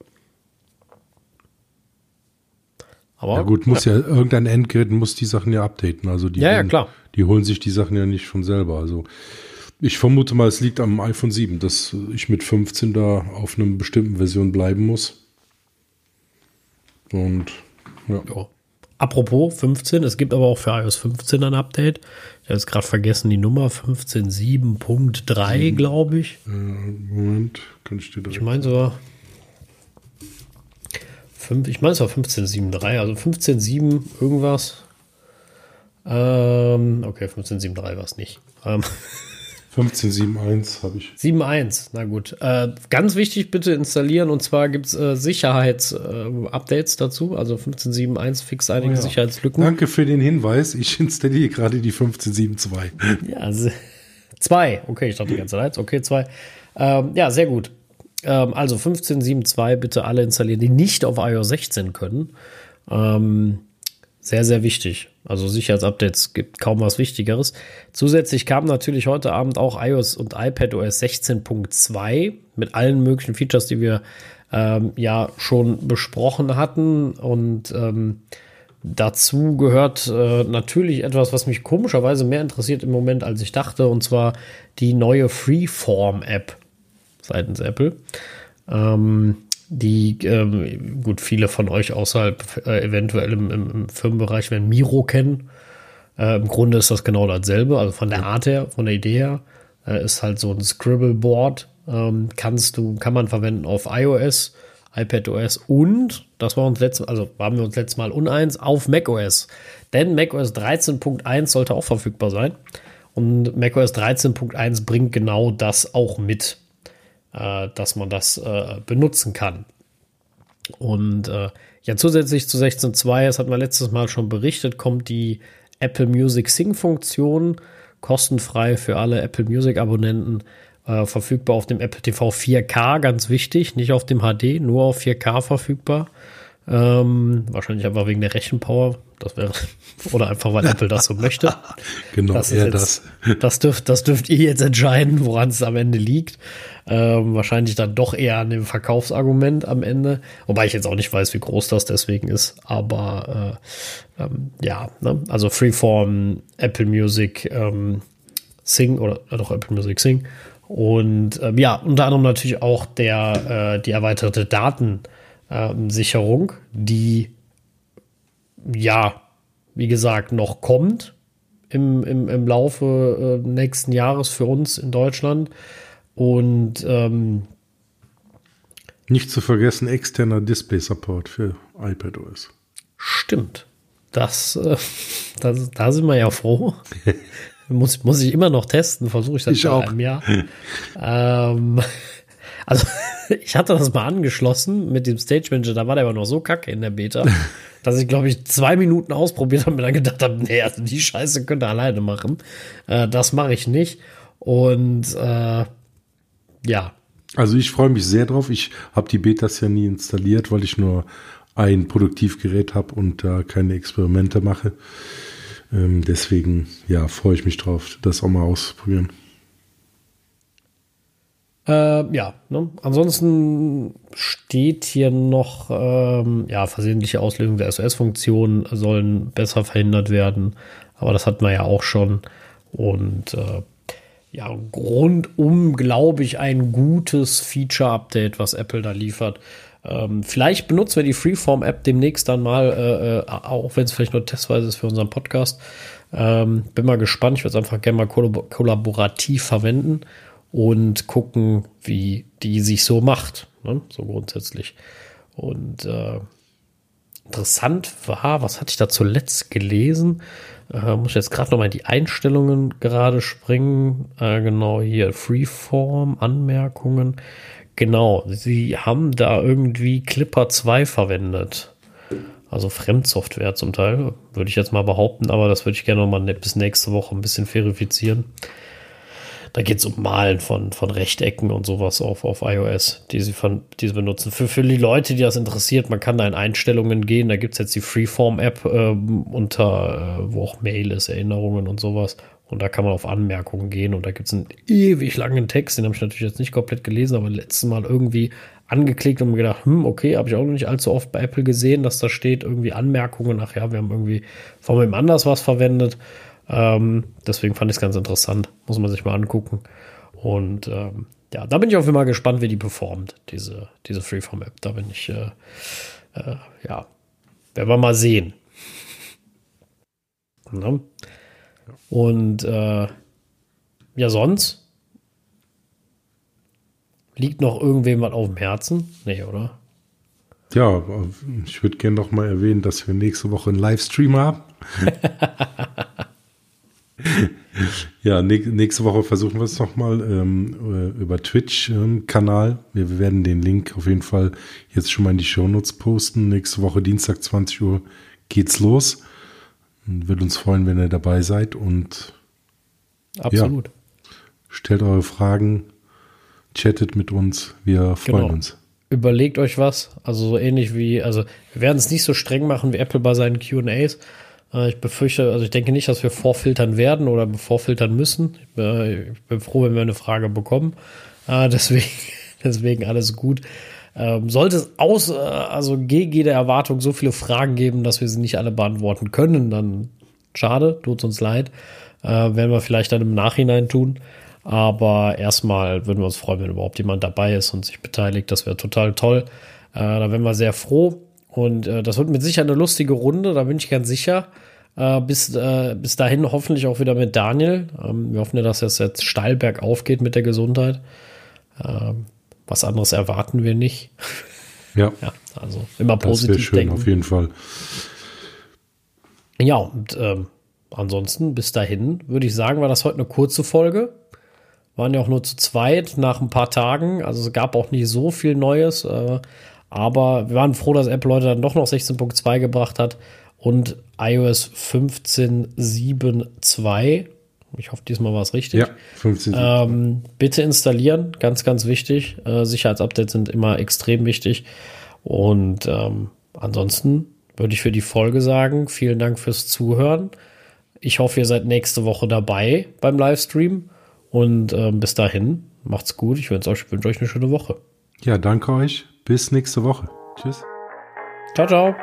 Aber, ja gut, muss ja. ja, irgendein Endgerät muss die Sachen ja updaten. Also die, ja, holen, ja, klar. die holen sich die Sachen ja nicht von selber. Also ich vermute mal, es liegt am iPhone 7, dass ich mit 15 da auf einer bestimmten Version bleiben muss. Und ja. ja. Apropos 15, es gibt aber auch für iOS 15 ein Update. Ich habe jetzt gerade vergessen die Nummer 15.7.3, glaube ich. Äh, Moment, kann ich dir Ich meine sogar 5, ich meine, es war 15.7.3, also 15.7 irgendwas. Ähm, okay, 15.7.3 war es nicht. Ähm, 15.7.1 habe ich. 7.1, na gut. Äh, ganz wichtig, bitte installieren und zwar gibt es äh, Sicherheitsupdates äh, dazu. Also 15.7.1 fixt einige oh ja. Sicherheitslücken. Danke für den Hinweis. Ich installiere gerade die 15.7.2. Ja, zwei. Okay, ich dachte die ganze Zeit. Okay, zwei. Ähm, ja, sehr gut. Ähm, also 15.7.2 bitte alle installieren, die nicht auf iOS 16 können. Ähm, sehr, sehr wichtig. Also Sicherheitsupdates gibt kaum was Wichtigeres. Zusätzlich kam natürlich heute Abend auch iOS und iPadOS 16.2 mit allen möglichen Features, die wir ähm, ja schon besprochen hatten. Und ähm, dazu gehört äh, natürlich etwas, was mich komischerweise mehr interessiert im Moment, als ich dachte, und zwar die neue Freeform-App seitens Apple. Ähm, die, ähm, gut, viele von euch außerhalb, äh, eventuell im, im, im, Firmenbereich werden Miro kennen. Äh, Im Grunde ist das genau dasselbe, also von der Art her, von der Idee her, äh, ist halt so ein Scribble-Board. Ähm, kannst du, kann man verwenden auf iOS, iPadOS und, das war uns letztes, also waren wir uns letztes Mal uneins, auf macOS. Denn macOS 13.1 sollte auch verfügbar sein. Und macOS 13.1 bringt genau das auch mit äh, dass man das äh, benutzen kann. Und äh, ja, zusätzlich zu 16.2, das hatten wir letztes Mal schon berichtet, kommt die Apple Music Sing-Funktion kostenfrei für alle Apple Music-Abonnenten äh, verfügbar auf dem Apple TV 4K, ganz wichtig, nicht auf dem HD, nur auf 4K verfügbar. Ähm, wahrscheinlich einfach wegen der Rechenpower. Das wäre, oder einfach, weil Apple das so möchte. genau, das eher jetzt, das. Das dürft, das dürft ihr jetzt entscheiden, woran es am Ende liegt. Ähm, wahrscheinlich dann doch eher an dem Verkaufsargument am Ende. Wobei ich jetzt auch nicht weiß, wie groß das deswegen ist. Aber äh, ähm, ja, ne? also Freeform, Apple Music, ähm, Sing oder äh, doch Apple Music Sing. Und ähm, ja, unter anderem natürlich auch der, äh, die erweiterte Datensicherung, die ja, wie gesagt, noch kommt im, im, im Laufe äh, nächsten Jahres für uns in Deutschland. Und ähm, nicht zu vergessen, externer Display-Support für iPadOS. Stimmt. Das, äh, das, da sind wir ja froh. muss, muss ich immer noch testen, versuche ich seit Ich auch. einem Jahr. ähm, also, ich hatte das mal angeschlossen mit dem Stage Manager, da war der aber noch so kacke in der Beta, dass ich, glaube ich, zwei Minuten ausprobiert habe und mir dann gedacht habe, nee, also die Scheiße könnt ihr alleine machen. Äh, das mache ich nicht. Und äh, ja, Also ich freue mich sehr drauf. Ich habe die Betas ja nie installiert, weil ich nur ein Produktivgerät habe und da keine Experimente mache. Ähm, deswegen, ja, freue ich mich drauf, das auch mal auszuprobieren. Äh, ja, ne? ansonsten steht hier noch, ähm, ja, versehentliche Auslösung der SOS-Funktionen sollen besser verhindert werden, aber das hatten wir ja auch schon. Und äh, ja, rundum, glaube ich, ein gutes Feature-Update, was Apple da liefert. Ähm, vielleicht benutzen wir die Freeform-App demnächst dann mal, äh, äh, auch wenn es vielleicht nur testweise ist für unseren Podcast. Ähm, bin mal gespannt. Ich werde es einfach gerne mal kollab kollaborativ verwenden und gucken, wie die sich so macht. Ne? So grundsätzlich. Und äh, interessant war, was hatte ich da zuletzt gelesen? Äh, muss ich jetzt gerade noch mal in die Einstellungen gerade springen. Äh, genau hier, Freeform, Anmerkungen. Genau, sie haben da irgendwie Clipper 2 verwendet. Also Fremdsoftware zum Teil, würde ich jetzt mal behaupten, aber das würde ich gerne noch mal ne, bis nächste Woche ein bisschen verifizieren. Da geht es um Malen von, von Rechtecken und sowas auf, auf iOS, die sie, von, die sie benutzen. Für, für die Leute, die das interessiert, man kann da in Einstellungen gehen. Da gibt es jetzt die Freeform-App äh, unter, äh, wo auch Mail ist, Erinnerungen und sowas. Und da kann man auf Anmerkungen gehen. Und da gibt es einen ewig langen Text. Den habe ich natürlich jetzt nicht komplett gelesen, aber letztes Mal irgendwie angeklickt und mir gedacht, hm, okay, habe ich auch noch nicht allzu oft bei Apple gesehen, dass da steht irgendwie Anmerkungen. Ach ja, wir haben irgendwie von wem anders was verwendet. Ähm, deswegen fand ich es ganz interessant. Muss man sich mal angucken. Und ähm, ja, da bin ich auch immer gespannt, wie die performt, diese, diese Freeform-App. Da bin ich, äh, äh, ja, werden wir mal sehen. Ne? Und äh, ja, sonst liegt noch irgendwem was auf dem Herzen? Nee, oder? Ja, ich würde gerne noch mal erwähnen, dass wir nächste Woche einen Livestream haben. ja, nächste Woche versuchen wir es nochmal ähm, über Twitch-Kanal. Ähm, wir, wir werden den Link auf jeden Fall jetzt schon mal in die Shownotes posten. Nächste Woche Dienstag 20 Uhr geht's los. Würde uns freuen, wenn ihr dabei seid und absolut. Ja, stellt eure Fragen, chattet mit uns. Wir freuen genau. uns. Überlegt euch was. Also so ähnlich wie, also wir werden es nicht so streng machen wie Apple bei seinen QAs. Äh, ich befürchte, also ich denke nicht, dass wir vorfiltern werden oder vorfiltern müssen. Ich bin froh, wenn wir eine Frage bekommen. Äh, deswegen, deswegen alles gut. Ähm, sollte es aus, äh, also gegen jede Erwartung so viele Fragen geben, dass wir sie nicht alle beantworten können, dann schade, tut uns leid. werden wir vielleicht dann im Nachhinein tun. Aber erstmal würden wir uns freuen, wenn überhaupt jemand dabei ist und sich beteiligt. Das wäre total toll. da wären wir sehr froh. Und äh, das wird mit Sicherheit eine lustige Runde, da bin ich ganz sicher. Äh, bis, äh, bis dahin hoffentlich auch wieder mit Daniel. Ähm, wir hoffen ja, dass es jetzt steil bergauf geht mit der Gesundheit. Ähm, was anderes erwarten wir nicht. Ja. ja also immer positiv das schön, denken. auf jeden Fall. Ja, und ähm, ansonsten bis dahin würde ich sagen, war das heute eine kurze Folge. Waren ja auch nur zu zweit nach ein paar Tagen. Also es gab auch nicht so viel Neues. Äh, aber wir waren froh, dass Apple heute dann doch noch 16.2 gebracht hat und iOS 15.7.2. Ich hoffe, diesmal war es richtig. Ja, 15. Ähm, bitte installieren, ganz, ganz wichtig. Äh, Sicherheitsupdates sind immer extrem wichtig. Und ähm, ansonsten würde ich für die Folge sagen, vielen Dank fürs Zuhören. Ich hoffe, ihr seid nächste Woche dabei beim Livestream. Und äh, bis dahin, macht's gut. Ich wünsche euch, wünsch euch eine schöne Woche. Ja, danke euch. Bis nächste Woche. Tschüss. Ciao, ciao.